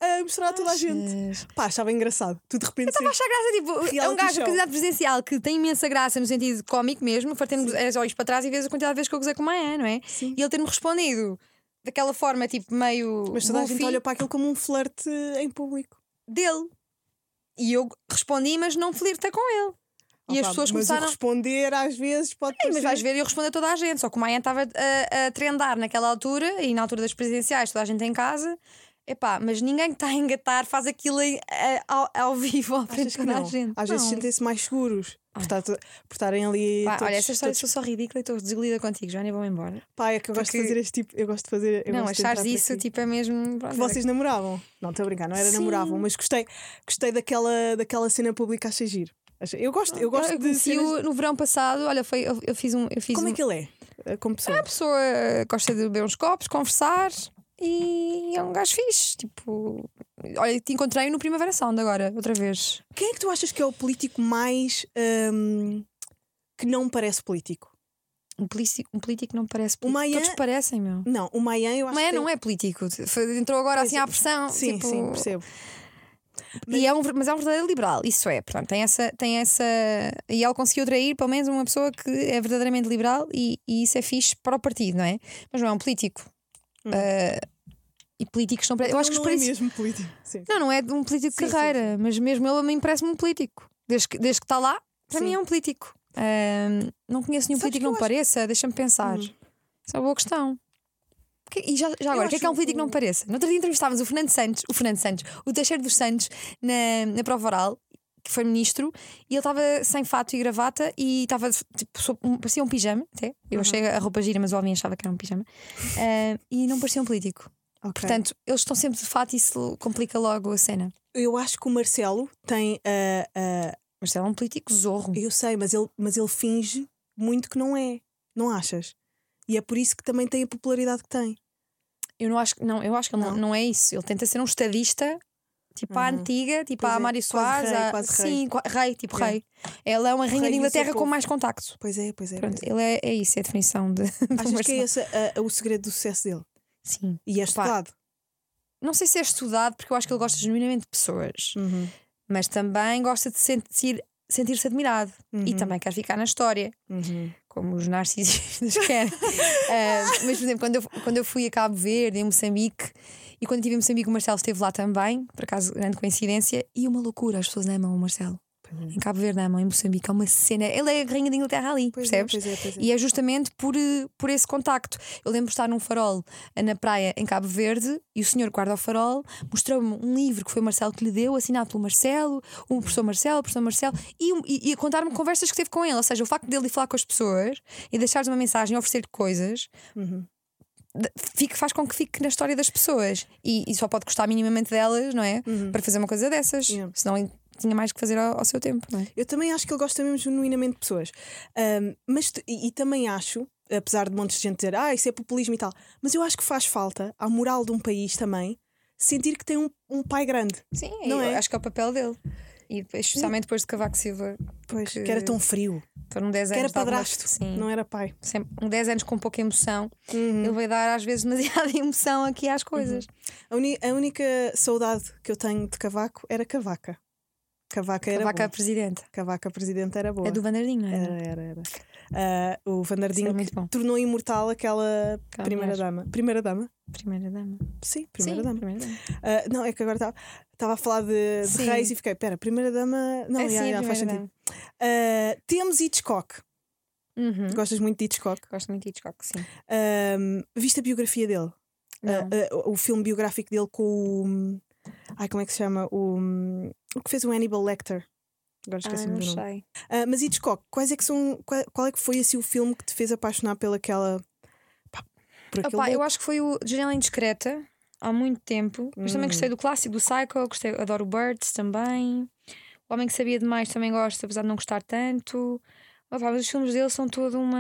a mostrar a toda a gente. Pá, estava engraçado. Tu de repente. Estava a achar graça, tipo, é um gajo a candidato presidencial que tem imensa graça no sentido cómico mesmo, fartando as olhos para trás e vês a quantidade de vezes que eu gozei com o Maia, não é? Sim. E ele ter-me respondido daquela forma, tipo, meio. Mas toda a gente goofy olha para aquilo como um flerte em público. dele. E eu respondi, mas não flirta com ele. E as Opa, pessoas mas começaram. responder às vezes pode Ei, mas vais ver eu respondo a toda a gente. Só que o Maia estava a, a trendar naquela altura e na altura das presidenciais, toda a gente em casa. Epá, mas ninguém que está a engatar faz aquilo a- ao, ao vivo à frente toda a gente. Às vezes sentem-se mais seguros por, estar por estarem ali. Pá, todos, olha, essa história todos- sou só ridícula e estou desiludida contigo, nem vou embora. Pá, é que eu gosto de Porque- fazer este tipo. Eu gosto de fazer. não, gosto achares isso tipo é mesmo. pronto, Que vocês namoravam. Não, estou a brincar, não era Sim. namoravam, mas gostei, gostei daquela, daquela cena pública, giro. Achei- Eu gosto, eu gosto eu de. cenas- no verão passado, olha, foi, eu, eu fiz um. Eu fiz Como um, é que ele é? eh, Como pessoa? A pessoa eh, gosta de beber uns copos, conversar e é um gajo fixe. Tipo, olha, te encontrei no Primavera Sound agora, outra vez. Quem é que tu achas que é o político mais. hum, que não parece político? Um político, um político não parece político. Maia- Todos parecem, meu. Não, o Mayan eu acho Maia que. não é político. Entrou agora assim à pressão. Sim, tipo, sim, percebo. E é um, mas é um verdadeiro liberal, isso é. Portanto, tem essa, tem essa. E ele conseguiu atrair pelo menos uma pessoa que é verdadeiramente liberal e, e isso é fixe para o partido, não é? Mas não é um político. Ah, e políticos não. Eu acho que os Hum. não é mesmo político. Sim. Não, não é de um político de Sim, sim, carreira, mas mesmo ele a mim parece-me um político. Desde que, desde que está lá, para Sim. mim é um político. Ahm, não conheço nenhum Sabes político que não acho- pareça, deixa-me pensar. Uhum. Isso é uma boa questão. Que- E já, já agora, o que é que é um político que não pareça? No outro dia entrevistávamos o Fernando Santos, o Fernando Santos, o Teixeira dos Santos, na, na prova oral, que foi ministro, e ele estava sem fato e gravata e estava, tipo, sob- um- parecia um pijama, até. Eu Uhum. achei a roupa gira, mas o homem achava que era um pijama. [laughs] Ah, e não parecia um político. Ok. Portanto, eles estão sempre de fato e isso complica logo a cena. eu acho que o Marcelo tem. ah, ah, Mas ele é um político zorro. eu sei, mas ele, mas ele finge muito que não é. Não achas? E é por isso que também tem a popularidade que tem. Eu não acho que não, eu acho que ele não, Não? não é isso. Ele tenta ser um estadista, tipo Uhum. antiga, tipo Pois à é, Soares. rei, rei. Sim, qua- rei, tipo É. rei. Ela é uma rainha rei de seu Inglaterra com mais contacto. Pois é, pois é. Pronto, pois é. ele é, é isso, é a definição de. [laughs] Achas que é esse ah, o segredo do sucesso dele? Sim. E é estudado. Não sei se é estudado, porque eu acho que ele gosta genuinamente de pessoas, Uhum. mas também gosta de sentir- sentir-se admirado e Uhum. também quer ficar na história. Uhum. como os narcisistas [laughs] querem. Ah, mas, por exemplo, quando eu, quando eu fui a Cabo Verde, em Moçambique, e quando estive em Moçambique, o Marcelo esteve lá também, por acaso, grande coincidência, e uma loucura, as pessoas amam o Marcelo. Em Cabo Verde amam, em Moçambique é uma cena. Ele é a rainha da Inglaterra ali, Pois percebes? É, pois é, pois é. E é justamente por, eh, por esse contacto. Eu lembro de estar num farol eh, na praia em Cabo Verde e o senhor guarda o farol mostrou-me um livro que foi o Marcelo que lhe deu, assinado pelo Marcelo, o professor Marcelo, o professor Marcelo, e, e, e contar-me conversas que teve com ele. Ou seja, o facto dele ir falar com as pessoas e deixares uma mensagem, oferecer coisas. Uhum. Fique, faz com que fique na história das pessoas e, e só pode gostar minimamente delas, não é? Para fazer uma coisa dessas, Uhum. Yeah. senão tinha mais que fazer ao, ao seu tempo, é? Eu também acho que ele gosta mesmo genuinamente de pessoas. Ahm, mas, e, e também acho, apesar de montes de gente dizer, ah, isso é populismo e tal, mas eu acho que faz falta à moral de um país também sentir que tem um, um pai grande. Sim, Não é? acho que é o papel dele. E especialmente depois de Cavaco Silva, Pois, Que- que era tão frio, foram 10 que anos era de alguma- padrasto, Sim, não era pai. sempre, um 10 anos com pouca emoção. Uhum. Ele vai dar às vezes [laughs] demasiada emoção aqui às coisas. A, uni- a única saudade que eu tenho de Cavaco era Cavaca. Cavaca era Cavaco boa. a presidente. Cavaca presidente era boa. É do Vandardinho, não é? Era, era, era. Ah, o Vandardinho é muito bom. tornou imortal aquela Aquela primeira dama. Primeira dama? Primeira dama. Sim, primeira Sim, dama. primeira dama. Ah, não, é que agora estava a falar de, de reis e fiquei, pera, primeira dama. Não, é já, sim, já, faz sentido. Ah, temos Hitchcock. Uhum. Gostas muito de Hitchcock? Gosto muito de Hitchcock, sim. Ah, viste a biografia dele? Não. Ah, ah, o filme biográfico dele com o. Ai, como é que se chama? O, o que fez o Hannibal Lecter. Agora Ai, esqueci-me não sei. Ah, mas Hitchcock, quais é que são. Qual, qual é que foi assim, o filme que te fez apaixonar pelaquela. pá, por aquele. Opa, eu acho que foi o Janela Indiscreta há muito tempo. Mas também Hum. gostei do clássico, do Psycho, gostei, adoro o Birds também. O Homem que Sabia Demais também gosto, apesar de não gostar tanto. Opa, mas os filmes dele são toda uma.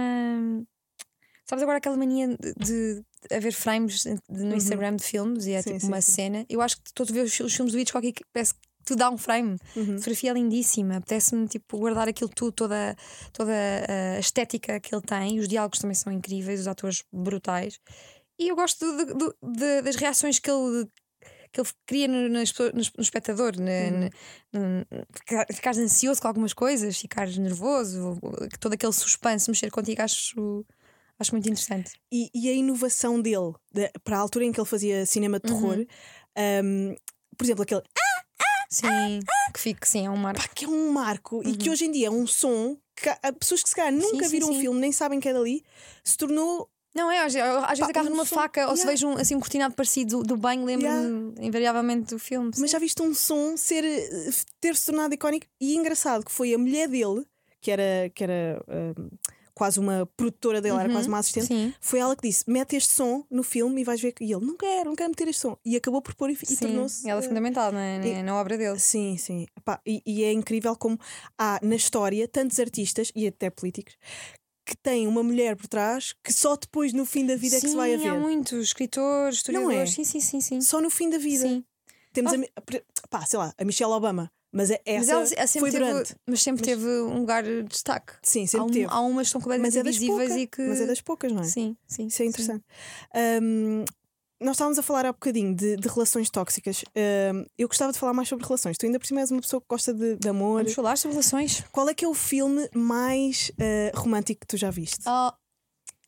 Sabes agora aquela mania de, de haver frames no Instagram de filmes e é Uhum. Sim, tipo sim, uma sim. cena? Eu acho que todos ver os, os filmes do Hitchcock e que parece que tu dá um frame. Uhum. A fotografia é lindíssima, apetece-me tipo, guardar aquilo tudo, toda, toda a estética que ele tem, os diálogos também são incríveis, os atores brutais. E eu gosto do- do- de- das reações que ele, que ele cria no, no, no espectador, no- ficar, ficares ansioso com algumas coisas, ficares nervoso, todo aquele suspense, mexer contigo, acho, acho muito interessante. E, e a inovação dele, de- para a altura em que ele fazia cinema de terror, um, por exemplo, aquele Sim, que fique, sim, é um marco. pá, que é um marco e que hoje em dia é um som que há pessoas que se calhar nunca sim, viram o sim. filme, nem sabem que é dali, se tornou. Não é, às, às vezes agarro um numa som- faca ou se Yeah. vejo um, assim, um cortinado parecido do, do banho, lembro-me invariavelmente do filme. Mas já viste um som ser, eh, ter se tornado icónico e engraçado que foi a mulher dele, que era, que era um, quase uma produtora dele, era Uhum, quase uma assistente. Sim. Foi ela que disse: mete este som no filme e vais ver. E ele, não quero, não quero meter este som. E acabou por pôr e, e Sim, tornou-se. ela é eh, fundamental na, na, na obra dele. Sim, sim. Epá, e, e é incrível como há na história tantos artistas e até políticos que têm uma mulher por trás que só depois no fim da vida é que se vai Sim, há muitos escritores, Não é? historiadores. Sim, sim, sim, sim. Só no fim da vida. Sim. Temos Ah. a, pá, sei lá, a Michelle Obama. Mas é- Mas essa ela, ela sempre foi teve, durante. mas sempre teve um lugar de destaque. Sim, Há, sempre um- teve. há umas que são Mas completamente é invisíveis poucas. e que. Mas é das poucas, não é? Sim, sim. Isso é interessante. Hum, nós estávamos a falar há bocadinho de, de relações tóxicas. Hum, eu gostava de falar mais sobre relações. Tu ainda por cima és uma pessoa que gosta de, de amor. Vamos falar sobre relações. Qual é que é o filme mais eh, romântico que tu já viste? Oh,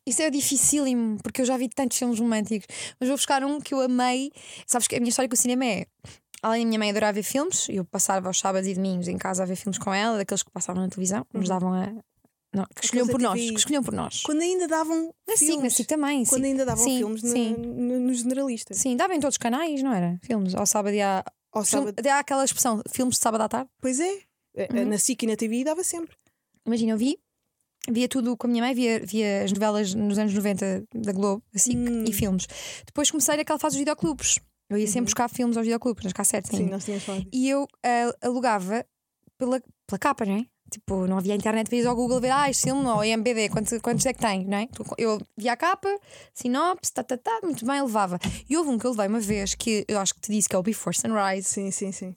isso é dificílimo, porque eu já vi tantos filmes românticos. Mas vou buscar um que eu amei. Sabes que a minha história com o cinema é. Além da minha mãe adorar ver filmes, eu passava os sábados e domingos em casa a ver filmes com ela, daqueles que passavam na televisão, nos davam a. Não, que escolhiam por nós, que escolhiam por nós. Quando ainda davam Na SIC, filmes. na SIC também. Quando sim. ainda davam Sim, filmes no, sim. no, no generalista. Sim, dava em todos os canais, não era? Filmes. Ao sábado e à. Ao sábado. há aquela expressão, filmes de sábado à tarde. Pois é. Eh, Uhum. Na SIC e na TV dava sempre. Imagina, eu vi, via tudo com a minha mãe, via, via as novelas nos anos 90 da Globo, assim, Hum. e filmes. Depois comecei naquela fase dos videoclubes. Eu ia sempre Uhum. buscar filmes aos videoclubes, nas cassetes Sim, ainda. nós tínhamos falado. E eu ah, alugava pela, pela capa, não é? Tipo, não havia internet, vias ao Google ver, ah, este filme ou IMBD, quantos, quantos é que tem, não é? Eu via a capa, sinopse, tá, tá, tá, muito bem, levava. E houve um que eu levei uma vez que eu acho que te disse que é o Before Sunrise. Sim, sim, sim.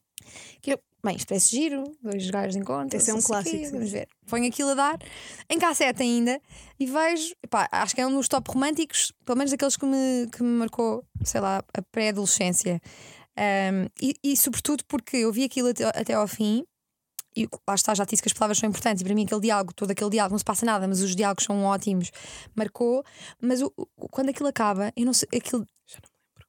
Que eu, bem, isto parece giro, dois gajos encontram. Esse é um quê, clássico. Vamos ver. Ponho aquilo a dar, em cassete ainda, e vejo, pá, acho que é um dos top românticos, pelo menos daqueles que me, que me marcou, sei lá, a pré-adolescência. Um, e, e sobretudo porque eu vi aquilo até, até ao fim. E lá está, já disse que as palavras são importantes, e para mim aquele diálogo, todo aquele diálogo, não se passa nada, mas os diálogos são ótimos, marcou. Mas o- o- quando aquilo acaba, eu não sei, aquilo,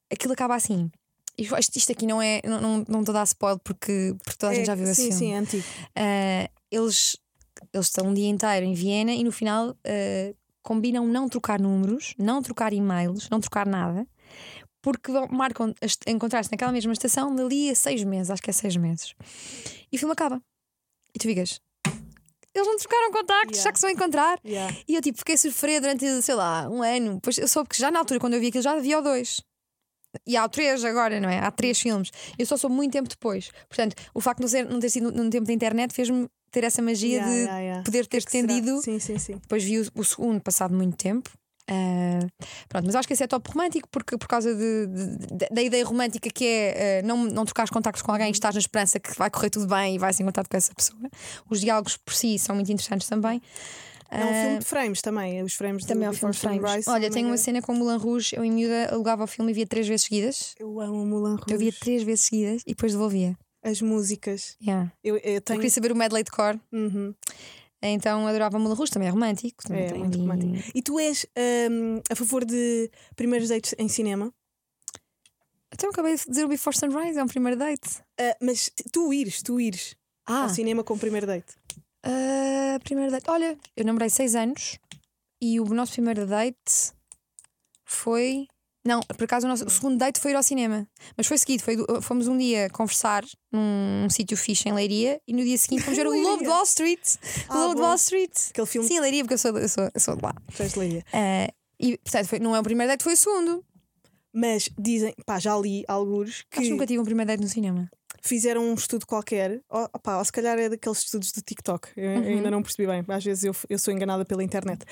aquilo acaba assim. Eu acho que isto aqui não é, não, não, não estou a dar spoiler porque, porque toda a gente já viu É, esse sim, filme. sim, é antigo. Ah, eles, eles estão um dia inteiro em Viena e no final ah, combinam não trocar números, não trocar e-mails, não trocar nada, porque vão- marcam encontrar-se naquela mesma estação dali a seis meses, acho que é seis meses. E o filme acaba. E tu ficas. Eles não trocaram contactos, Yeah. já que se vão encontrar. Yeah. E eu tipo, fiquei sofrer durante, sei lá, um ano. Pois eu soube que já na altura, quando eu vi aquilo, já havia o dois. E há três agora, não é? Há três filmes. Eu só soube muito tempo depois. Portanto, o facto de não, ser, não ter sido num tempo da internet fez-me ter essa magia Yeah, de yeah, yeah. poder ter estendido. Sim, sim, sim. Depois vi o, o segundo, passado muito tempo. Ah, pronto, mas acho que esse é top romântico porque, por causa de- de- de- da ideia romântica que é ah, não, não trocares contactos com alguém e estás na esperança que vai correr tudo bem e vais em contato com essa pessoa. Os diálogos por si são muito interessantes também. É um Ah, filme de frames também. Os frames também é um filme de frames. Sunrise são Olha, tenho uma mega- cena com o Moulin Rouge. Eu em miúda alugava o filme e via três vezes seguidas. Eu amo Mulan Rouge. Eu via três vezes seguidas e depois devolvia. As músicas. Yeah. Eu, eu Eu tenho. queria saber o medley de cor. Uhum. Então adorava Moulin Rouge, também é romântico. Também É, muito romântico. E tu és hum, a favor de primeiros dates em cinema? Então acabei de dizer o Before Sunrise, é um primeiro date. Ah, mas tu ires, tu ires Ah, ao cinema com o primeiro date. Ah, primeiro date. Olha, eu namorei seis anos e o nosso primeiro date foi. Não, por acaso o nosso o segundo date foi ir ao cinema. Mas foi seguido, foi, fomos um dia conversar num, num sítio fixe em Leiria e no dia seguinte fomos [laughs] ver o? Lobo de Wall Street. Ah, Lobo de. Wall Street. Aquele filme Sim, Leiria, porque eu sou, eu sou, eu sou de lá. que fez Leiria. Ah, e portanto, foi- não é o primeiro date, foi o segundo. Mas dizem, pá, já li alguns Acho que que nunca tive um primeiro date no cinema. Fizeram um estudo qualquer, ou, opá, ou se calhar é daqueles estudos do TikTok, eu eu Uhum. ainda não percebi bem, às vezes eu, eu sou enganada pela internet,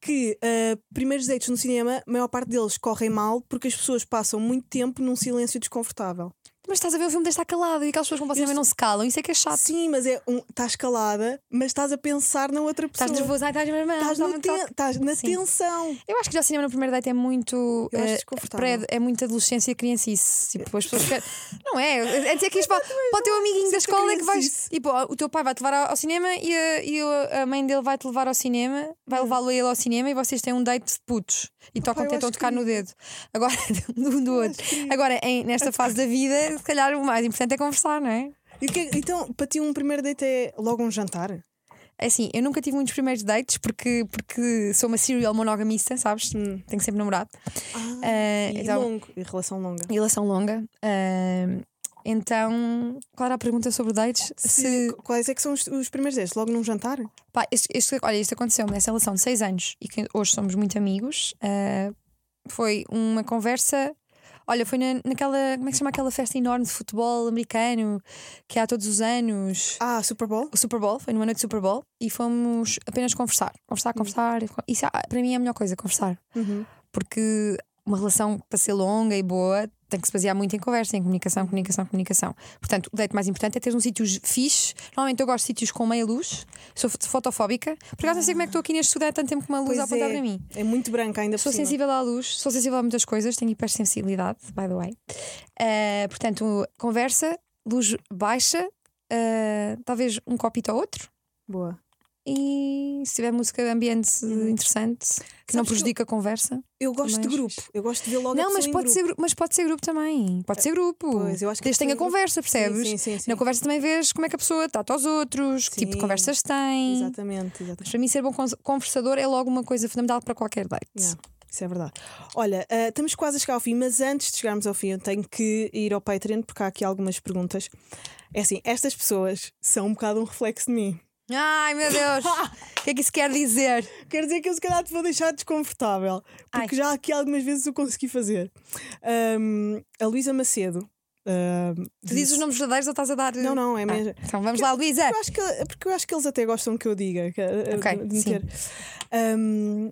que ah, primeiros dates no cinema, a maior parte deles correm mal porque as pessoas passam muito tempo num silêncio desconfortável. Mas estás a ver o filme, tens de estar calado e aquelas pessoas que vão para cinema não se calam. Isso é que é chato. Sim, mas é um, estás calada, mas estás a pensar na outra pessoa. Estás nervoso, ai, estás. Estás, no muito ten- toque. estás na Sim. tensão. Eu acho que já o cinema no primeiro date é muito. Eu acho eh, desconfortável. é muita adolescência e criancice. Tipo, as pessoas querem. [laughs] Não é? É dizer que isto para, para o teu amiguinho da escola é que vais. Tipo, o teu pai vai-te levar ao, cinema e, a, e a- a mãe dele vai-te levar ao cinema, vai levá-lo a ele ao cinema e vocês têm um date de putos e tocam tentam acho tocar no dedo. Agora, [laughs] um do outro. Agora, em- nesta fase da vida, se calhar o mais importante é conversar, não é? E o que é- então, para ti, um primeiro date é logo um jantar? É assim, eu nunca tive muitos primeiros dates porque, porque sou uma serial monogamista, sabes? Tenho sempre namorado. Ah, e então- longo, e relação longa. Relação longa. Ah, então, qual era a pergunta sobre dates? Se- Quais é que são os, os primeiros dates? Logo num jantar? Pá, este, este- olha, isto aconteceu-me nessa relação de seis anos e que hoje somos muito amigos. ah, foi uma conversa. Olha, foi na, naquela. Como é que se chama aquela festa enorme de futebol americano que há todos os anos? Ah, Super Bowl? O Super Bowl, foi numa noite de Super Bowl e fomos apenas conversar. Conversar, conversar. Isso ah, para mim é a melhor coisa, conversar. Uhum. Porque uma relação para ser longa e boa tem que se basear muito em conversa, em comunicação, comunicação, comunicação. Portanto, o date mais importante é ter um sítio fixe. Normalmente eu gosto de sítios com meia luz, sou fo- fotofóbica. Por acaso não sei como é que estou aqui neste estúdio há tanto tempo com uma luz Pois a apontar é. para mim. É muito branca ainda por Sou sensível à luz, sou sensível a muitas coisas, tenho hipersensibilidade, by the way. Eh, portanto, conversa, luz baixa, eh, talvez um copito ou outro. Boa. E se tiver música ambiente interessante, que não. Sabes eu- prejudica a conversa. Eu gosto de Mas- grupo. Eu gosto de ver logo Não, mas pode, grupo. ser, mas pode ser grupo também. Pode ser grupo. Pois, eu acho que Desde que tenha a conversa, percebes? Sim, sim, sim. Na conversa também vês como é que a pessoa trata aos outros, que tipo de conversas tem. Exatamente, Mas exatamente. para mim, ser bom con- conversador é logo uma coisa fundamental para qualquer date. Yeah, isso é verdade. Olha, ah, estamos quase a chegar ao fim, mas antes de chegarmos ao fim, eu tenho que ir ao Patreon porque há aqui algumas perguntas. É assim, estas pessoas são um bocado um reflexo de mim. Ai meu Deus! [laughs] O que é que isso quer dizer? Quer dizer que eu se calhar te vou deixar desconfortável, porque Ai. já aqui algumas vezes o consegui fazer. Ahm, a Luísa Macedo. ahm, Tu dizes os nomes verdadeiros ou estás a dar. Não, não, é Ah, mesmo. então vamos lá, Luísa. Eu acho que, porque eu acho que eles até gostam que eu diga. que- eh, Ok, de meter. Ahm,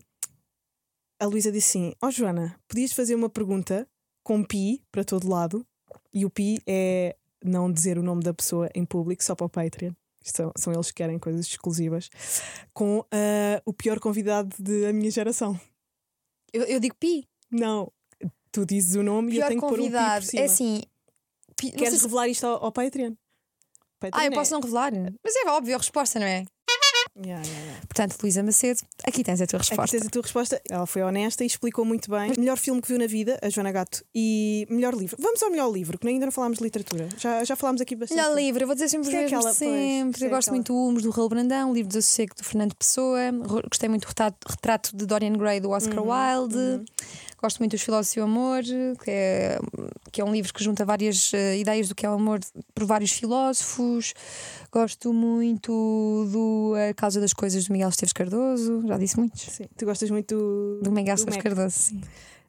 a Luísa disse assim: Ó Joana, podias fazer uma pergunta com pi para todo lado, e o pi é não dizer o nome da pessoa em público, só para o Patreon. São, são eles que querem coisas exclusivas. Com ah, o pior convidado da minha geração. Eu, eu digo pi. Não, tu dizes o nome e eu Pior tenho que pôr um pi convidado. por cima. É assim. pi- Queres se- revelar isto ao, ao Patreon? Patreon Ah, eu é- posso não revelar. Mas é óbvio a resposta, não é? Yeah, yeah, yeah. Portanto, Luísa Macedo, aqui tens a tua Aqui resposta. tens a tua resposta. Ela foi honesta e explicou muito bem. Melhor filme que viu na vida, a Joana Gato. E melhor livro. Vamos ao melhor livro, que ainda não falámos de literatura. Já, já falámos aqui bastante. Melhor livro, eu vou dizer sempre Isto é aquela, pois, sempre. isto é eu gosto muito do Humus do Raul Brandão, o livro do Sossego do Fernando Pessoa, gostei muito do retrato, retrato de Dorian Gray do Oscar Uhum, Wilde, gosto muito dos Filósofos e o Amor, que é, que é um livro que junta várias eh, ideias do que é o amor por vários filósofos. Gosto muito do A Causa das Coisas do Miguel Esteves Cardoso, já disse muitos. Sim, tu gostas muito do. Do Miguel do Esteves Mac. Cardoso, sim.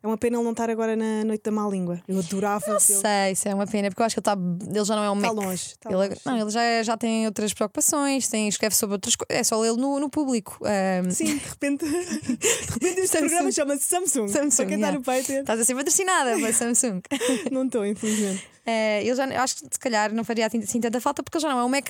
É uma pena ele não estar agora na Noite da Má Língua. Eu adorava. Não sei se é uma pena, porque eu acho que ele, tá, ele já não é um Está longe. Está Ele, longe, não, ele já, já tem outras preocupações, tem, escreve sobre outras coisas. É só ele no, no público. Ahm, Sim, de repente, [laughs] de repente este programa chama-se Samsung. Samsung, Para quem está yeah. no Patreon, Estás a ser patrocinada pela Samsung. não estou, infelizmente. [laughs] Eh, ele já, eu acho que se calhar não faria assim tanta falta porque ele já não é um Mac.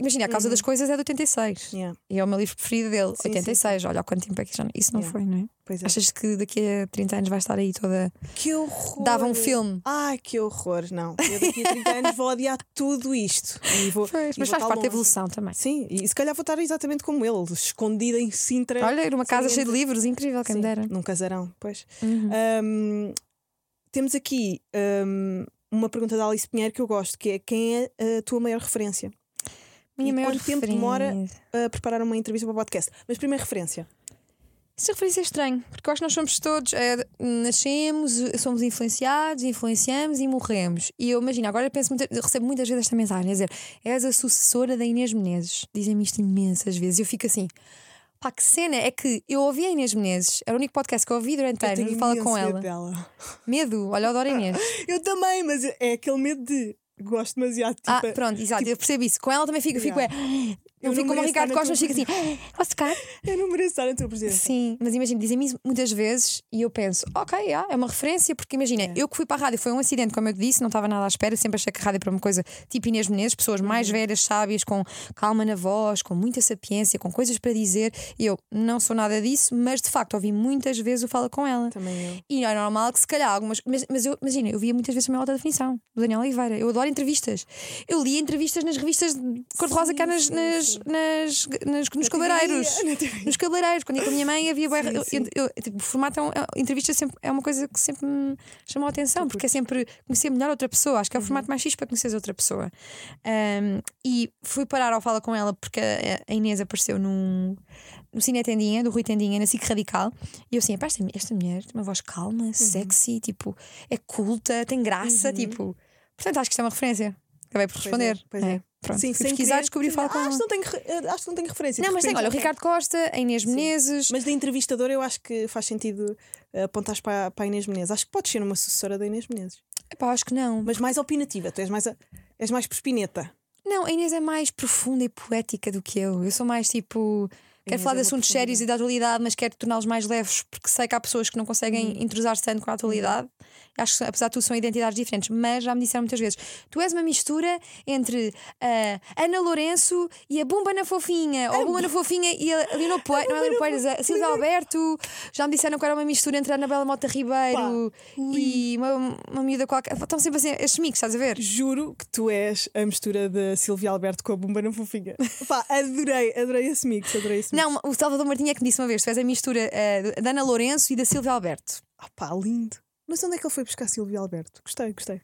Imagina, a causa das coisas é de 86. Yeah, E é o meu livro preferido dele. Sim, 86. Olha há quanto tempo é que já. Isso não Yeah. foi, não é? pois é. Achas que daqui a 30 anos vai estar aí toda. Que horror. Dava um filme. Ai, que horror. Não, eu daqui a 30 anos vou odiar tudo isto. E vou, Pois, e mas vou faz parte da longe. evolução também. Sim, e se calhar vou estar exatamente como ele, escondida em Sintra. Olha, era uma casa Sim, cheia de livros, incrível, quem me Sim, dera. Num casarão, pois. Uhum. Ahm, temos aqui ahm, uma pergunta da Alice Pinheiro que eu gosto, que é quem é a tua maior referência Minha e maior quanto tempo demora? referência. a preparar uma entrevista para o podcast? Mas primeira referência. Essa referência é estranho, porque eu acho que nós somos todos, é, nascemos, somos influenciados, influenciamos e morremos. E eu imagino, agora eu penso muita- eu recebo muitas vezes esta mensagem, a dizer, és a sucessora da Inês Menezes. Dizem-me isto imensas vezes. E eu fico assim, pá, que cena é que eu ouvi a Inês Menezes, era o único podcast que eu ouvi durante anos, falar imenso com medo ela. dela. Medo, olha, eu adoro a Inês. [laughs] Eu também, mas é aquele medo de gosto demasiado. Tipo, Ah, pronto, exato, eu percebo isso. Com ela também fico, fico é. Não Eu fico como o Ricardo Costa, mas fico assim, "Ah, posso tocar? Eu não mereço estar na tua presença. Sim, mas imagina, dizem-me isso muitas vezes e eu penso, ok, yeah, é uma referência, porque imagina, É. eu que fui para a rádio foi um acidente, como eu disse, não estava nada à espera, sempre achei que a rádio era uma coisa tipo Inês Menezes, pessoas mais Uhum. velhas, sábias, com calma na voz, com muita sapiência, com coisas para dizer. E eu não sou nada disso, mas de facto ouvi muitas vezes o Fala com ela. Também eu. E é normal que se calhar algumas. Mas, mas eu imagina, eu via muitas vezes também a alta definição do Daniel Oliveira. Eu adoro entrevistas. Eu li entrevistas nas revistas de cor-de-rosa cá nas, sim, nas, nas, nas- nos cabeleireiros. Nos cabeleireiros, quando ia com a minha mãe havia. Sim, eu- sim. eu- eu- tipo, o formato é, um, é, entrevista sempre, é uma coisa que sempre me chamou a atenção, porque é sempre conhecer melhor outra pessoa. Acho que é o Uhum. formato mais X para conhecer outra pessoa. Um, e fui parar ao Fala com ela porque a, a Inês apareceu num, no Cine Tendinha, do Rui Tendinha, na SIC Radical. E eu assim, "Epá, esta, esta mulher tem uma voz calma, sexy, tipo, é culta, tem graça, tipo. Portanto, acho que isto é uma referência. Acabei por Pois responder. é, pois é. Pronto, Sim, fui pesquisar querer, descobri sim, Fala com ah, acho, que não tenho, eh, acho que não tenho referência. Não, mas tem, olha, o Ricardo Costa, a Inês Menezes. Mas da entrevistadora eu acho que faz sentido eh, apontares para, para a Inês Menezes. Acho que podes ser uma sucessora da Inês Menezes. Epá, acho que não. Mas mais opinativa. Tu és mais, a- és mais perspineta. Não, a Inês é mais profunda e poética do que eu. Eu sou mais tipo. Quero falar é de assuntos sérios e da atualidade, mas quero torná-los mais leves, porque sei que há pessoas que não conseguem entrosar-se tanto com a atualidade. Acho que, apesar de tudo, são identidades diferentes. Mas já me disseram muitas vezes: tu és uma mistura entre a Ana Lourenço e a Bumba na Fofinha, ou a Bumba na Fofinha e a Leonor Poeiras, não é Poeiras, a Silvia Alberto. Já me disseram que era uma mistura entre a Anabela Mota Ribeiro e uma, uma miúda qualquer. Estão sempre assim, estes mix, estás a ver? Juro que tu és a mistura da Silvia Alberto com a Bumba na Fofinha. Pá, adorei, adorei esse mix, adorei esse mix. Não, o Salvador Martinha é que me disse uma vez: tu és a mistura eh, da Ana Lourenço e da Silvia Alberto. Ah, pá, lindo. Mas onde é que ele foi buscar a Silvia Alberto? Gostei, gostei.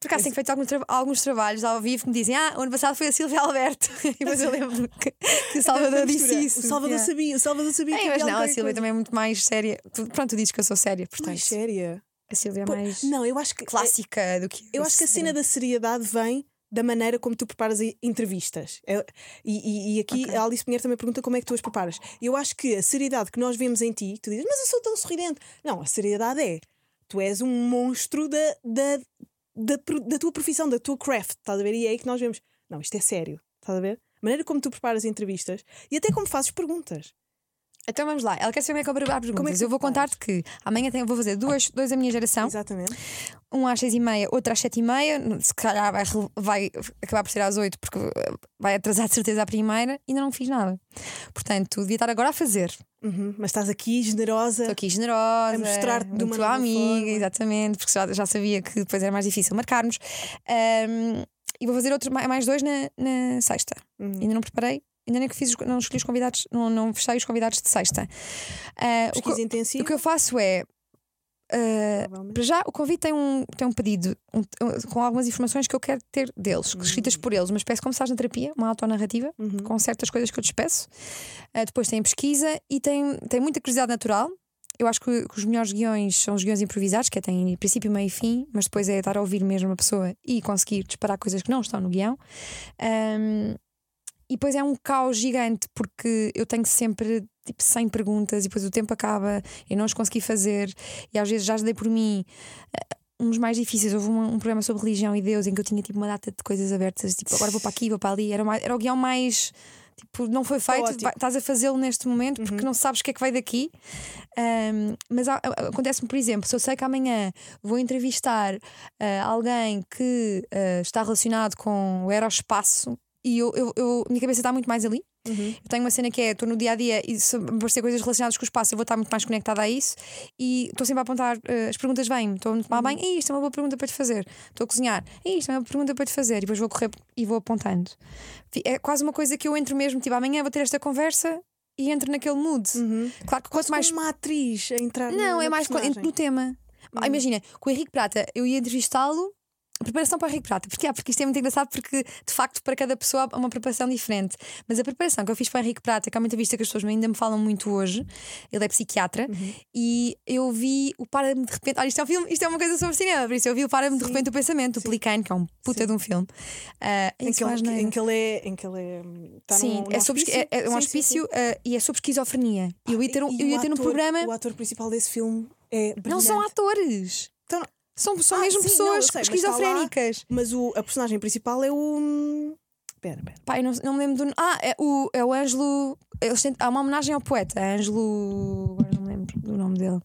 Por acaso tenho feito alguns, tra- alguns trabalhos ao vivo que me dizem: Ah, o ano passado foi a Silvia Alberto. [laughs] e depois eu lembro que, que o Salvador disse isso. O Salvador Yeah. sabia, o Salvador sabia É, mas não, a Silvia coisa. também é muito mais séria. Pronto, tu dizes que eu sou séria, portanto. mais séria. A Silvia é mais Não, eu acho que clássica do que Eu acho que a cena da seriedade vem da maneira como tu preparas entrevistas. É- e, e- e aqui Ok. a Alice Pinheiro também pergunta como é que tu as preparas. Eu acho que a seriedade que nós vemos em ti, tu dizes, mas eu sou tão sorridente. Não, a seriedade é tu és um monstro da, da, da, da tua profissão, da tua craft, estás a ver? E é aí que nós vemos, não, isto é sério, estás a ver? A maneira como tu preparas entrevistas e até como fazes perguntas. Então vamos lá. Ela quer saber como é que eu preparo perguntas. Como é que tu eu vou contar-te que amanhã tenho, vou fazer duas, dois da minha geração. Exatamente. um às seis e meia, outro às sete e meia, se calhar vai, vai acabar por ser às oito, porque uh, vai atrasar de certeza a primeira, ainda não fiz nada. Portanto, devia estar agora a fazer. Uhum, Mas estás aqui generosa. Estou aqui generosa, A mostrar-te de uma tua amiga, forma. exatamente, porque já, já sabia que depois era mais difícil marcarmos. Ahm, e vou fazer outro, ma- mais dois na, na sexta. Uhum. Ainda não preparei. Ainda nem que fiz, os- não escolhi os convidados, não, não fechei os convidados de sexta. Ah, o, que, o que eu faço é Uh, para já, o convite tem um, tem um pedido um- um- com algumas informações que eu quero ter deles, escritas por eles, uma espécie como faz na terapia, uma autonarrativa, Uhum. com certas coisas que eu despeço. Uh, depois tem pesquisa e tem, tem muita curiosidade natural. Eu acho que, que os melhores guiões são os guiões improvisados, que é tem princípio, meio e fim, mas depois é estar a ouvir mesmo a pessoa e conseguir disparar coisas que não estão no guião. Um, e depois é um caos gigante, porque eu tenho sempre tipo 100 perguntas e depois o tempo acaba, eu não os consegui fazer, e às vezes já dei por mim eh, uns mais difíceis. Houve um, um programa sobre religião e Deus em que eu tinha tipo uma data de coisas abertas, tipo agora vou para aqui, vou para ali. Era, mais, era o guião mais. Tipo, não foi feito, estás a fazê-lo neste momento porque não sabes o que é que vai daqui. Um, mas acontece-me, por exemplo, se eu sei que amanhã vou entrevistar ah, alguém que ah, está relacionado com o aeroespaço e eu, eu, eu- a minha cabeça está muito mais ali. Uhum. Eu tenho uma cena que é, estou no dia a dia e se me aparecer coisas relacionadas com o espaço, eu vou estar muito mais conectada a isso e estou sempre a apontar, eh, as perguntas vêm-me, estou a tomar banho, "Ih, isto é uma boa pergunta para te fazer, estou a cozinhar, "Ih, isto é uma pergunta para te fazer, e depois vou correr e vou apontando. É quase uma coisa que eu entro mesmo, tipo, amanhã vou ter esta conversa e entro naquele mood. Uhum. Claro que quanto mais. Uma atriz a entrar Não, na, é mais no tema. Ah, Imagina, com o Henrique Prata, eu ia entrevistá-lo. A Preparação para o Henrique Prata, porque, ah, porque isto é muito engraçado porque de facto para cada pessoa há uma preparação diferente. Mas a preparação que eu fiz para o Henrique Prata, que é uma entrevista que as pessoas ainda me falam muito hoje, ele é psiquiatra, e eu vi o Para-me de repente. Olha, isto é um filme, isto é uma coisa sobre cinema, por isso eu vi o Para-me de repente o pensamento, o Sim. Pelicano, que é um puta Sim. de um filme. Ah, Em que, ele, em que ele é. Em que ele é tá Sim, num- num é, sobre, é, é um hospício ah, e é sobre esquizofrenia. eu ia ter, um, eu o ia ter um ator- programa. O ator principal desse filme é. Não são brilhante. atores. Não- São, são Ah, mesmo sim, não, pessoas eu sei, mas está lá- esquizofrénicas. Mas o, a personagem principal é o. hum, espera. Pá, eu não, não me lembro do. Ah, é o, é o Ângelo. eles têm- há uma homenagem ao poeta, Ângelo. Agora não me lembro do nome dele.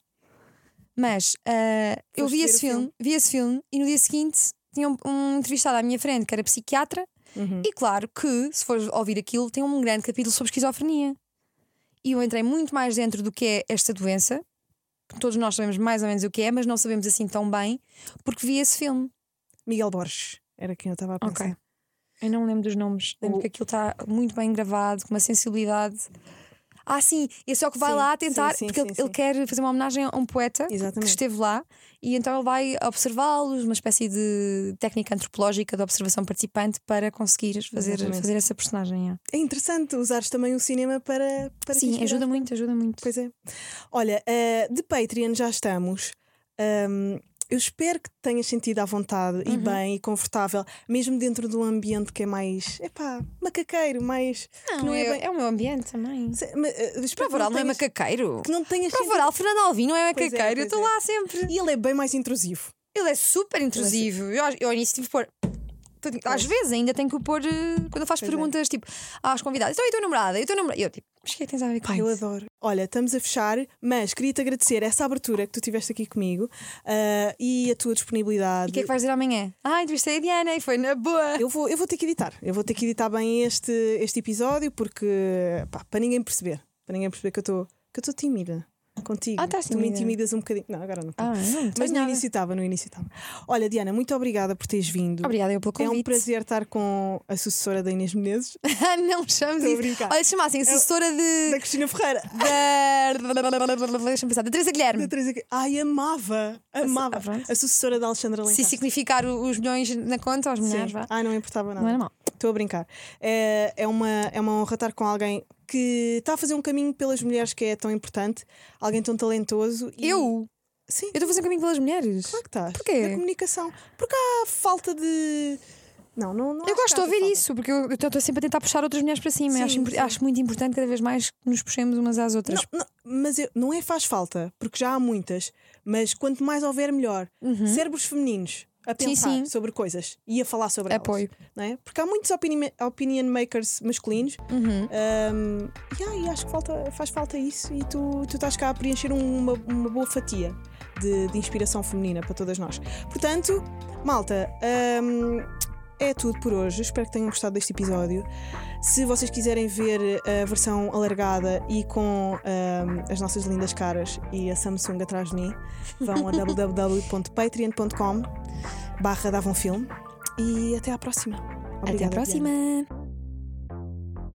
Mas ah, eu vi esse filme, filme? vi esse filme e no dia seguinte tinha um, um entrevistado à minha frente que era psiquiatra. Uhum. E claro que, se fores ouvir aquilo, tem um grande capítulo sobre esquizofrenia. E eu entrei muito mais dentro do que é esta doença. Todos nós sabemos mais ou menos o que é, mas não sabemos assim tão bem, porque vi esse filme. Miguel Borges era quem eu estava a pensar. Ok. Eu não me lembro dos nomes. Lembro O- que aquilo está muito bem gravado, com uma sensibilidade. Ah, sim, esse é o que vai Sim, lá tentar, sim, sim, porque ele, ele quer fazer uma homenagem a um poeta que Exatamente. esteve lá e então ele vai observá-los, uma espécie de técnica antropológica de observação participante para conseguir fazer, Exatamente. fazer essa personagem. é. É interessante usares também o cinema para, para Sim, ajuda muito, ajuda muito. Pois é. Olha, eh, de Patreon já estamos. Ahm, eu espero que tenhas sentido à vontade Uhum. e bem e confortável, mesmo dentro de um ambiente que é mais, epá, macaqueiro, mais. Não, não é é, bem- é o meu ambiente também. Se- ma- eh, espero que Prova oral não é tenhas- macaqueiro. Que não tenhas Prova sentido- Fernando Alvim não é Pois é, macaqueiro. eu pois estou é. lá sempre. E ele é bem mais intrusivo. Ele é super intrusivo. Eu, eu ao início tive pôr. Às vezes ainda tenho que o pôr eh, quando eu faço Pois é. tipo tipo às convidadas. Então, e a tua namorada? E a tua namorada? Eu tipo, mas o que é que tens a ver com eu isso? adoro. Olha, estamos a fechar, mas queria-te agradecer essa abertura que tu tiveste aqui comigo ah, e a tua disponibilidade. E o que é que vais dizer amanhã? Ah, entrevistei a Diana e foi na boa. Eu vou, eu vou ter que editar. Eu vou ter que editar bem este, este episódio porque pá, para ninguém perceber. Para ninguém perceber eu que eu estou tímida contigo. Ah, estás tu me intimidas um bocadinho. Não, agora não. Ah, não, Mas no início estava, no início estava. Olha, Diana, muito obrigada por teres vindo. Obrigada eu pelo É convite. um prazer estar com a sucessora da Inês Menezes, [laughs] não me chames Estou a isso. Olha, se chamassem assessora da de. Cristina Ferreira. [laughs] da. Deixa-me pensar, da Teresa Da Guilherme. Teresa... Ai, amava, amava. ah, pronto. A sucessora da Alexandra Se Lencastre. significar o- os milhões na conta aos mulheres, Sim. vá. Ah, não importava nada. Não era mal. Estou a brincar. É, é, uma, é uma honra estar com alguém que está a fazer um caminho pelas mulheres que é tão importante, alguém tão talentoso. E... Eu? Sim, Eu estou a fazer um caminho pelas mulheres. claro que estás. Porquê? Na comunicação. Porque há falta de. Não, não, não Eu gosto de ouvir isso, porque eu estou sempre a tentar puxar outras mulheres para cima. Sim, acho, sim. acho muito importante cada vez mais que nos puxemos umas às outras. Não, não, mas eu- não é faz falta, porque já há muitas, mas quanto mais houver, melhor. Cérebros femininos a Uhum. Sim, pensar sim. sobre coisas e a falar sobre Apoio. elas. Não é? Porque há muitos opini- opinion makers masculinos Uhum. Um, yeah, e acho que falta, faz falta isso e tu, tu estás cá a preencher um, uma, uma boa fatia de, de inspiração feminina para todas nós. Portanto, malta, um, é tudo por hoje. Espero que tenham gostado deste episódio. Se vocês quiserem ver a versão alargada e com um, as nossas lindas caras e a Samsung atrás de mim, vão a [laughs] www.patreon.com barra dava um filme e até à próxima. Até Obrigada, à Diana. próxima.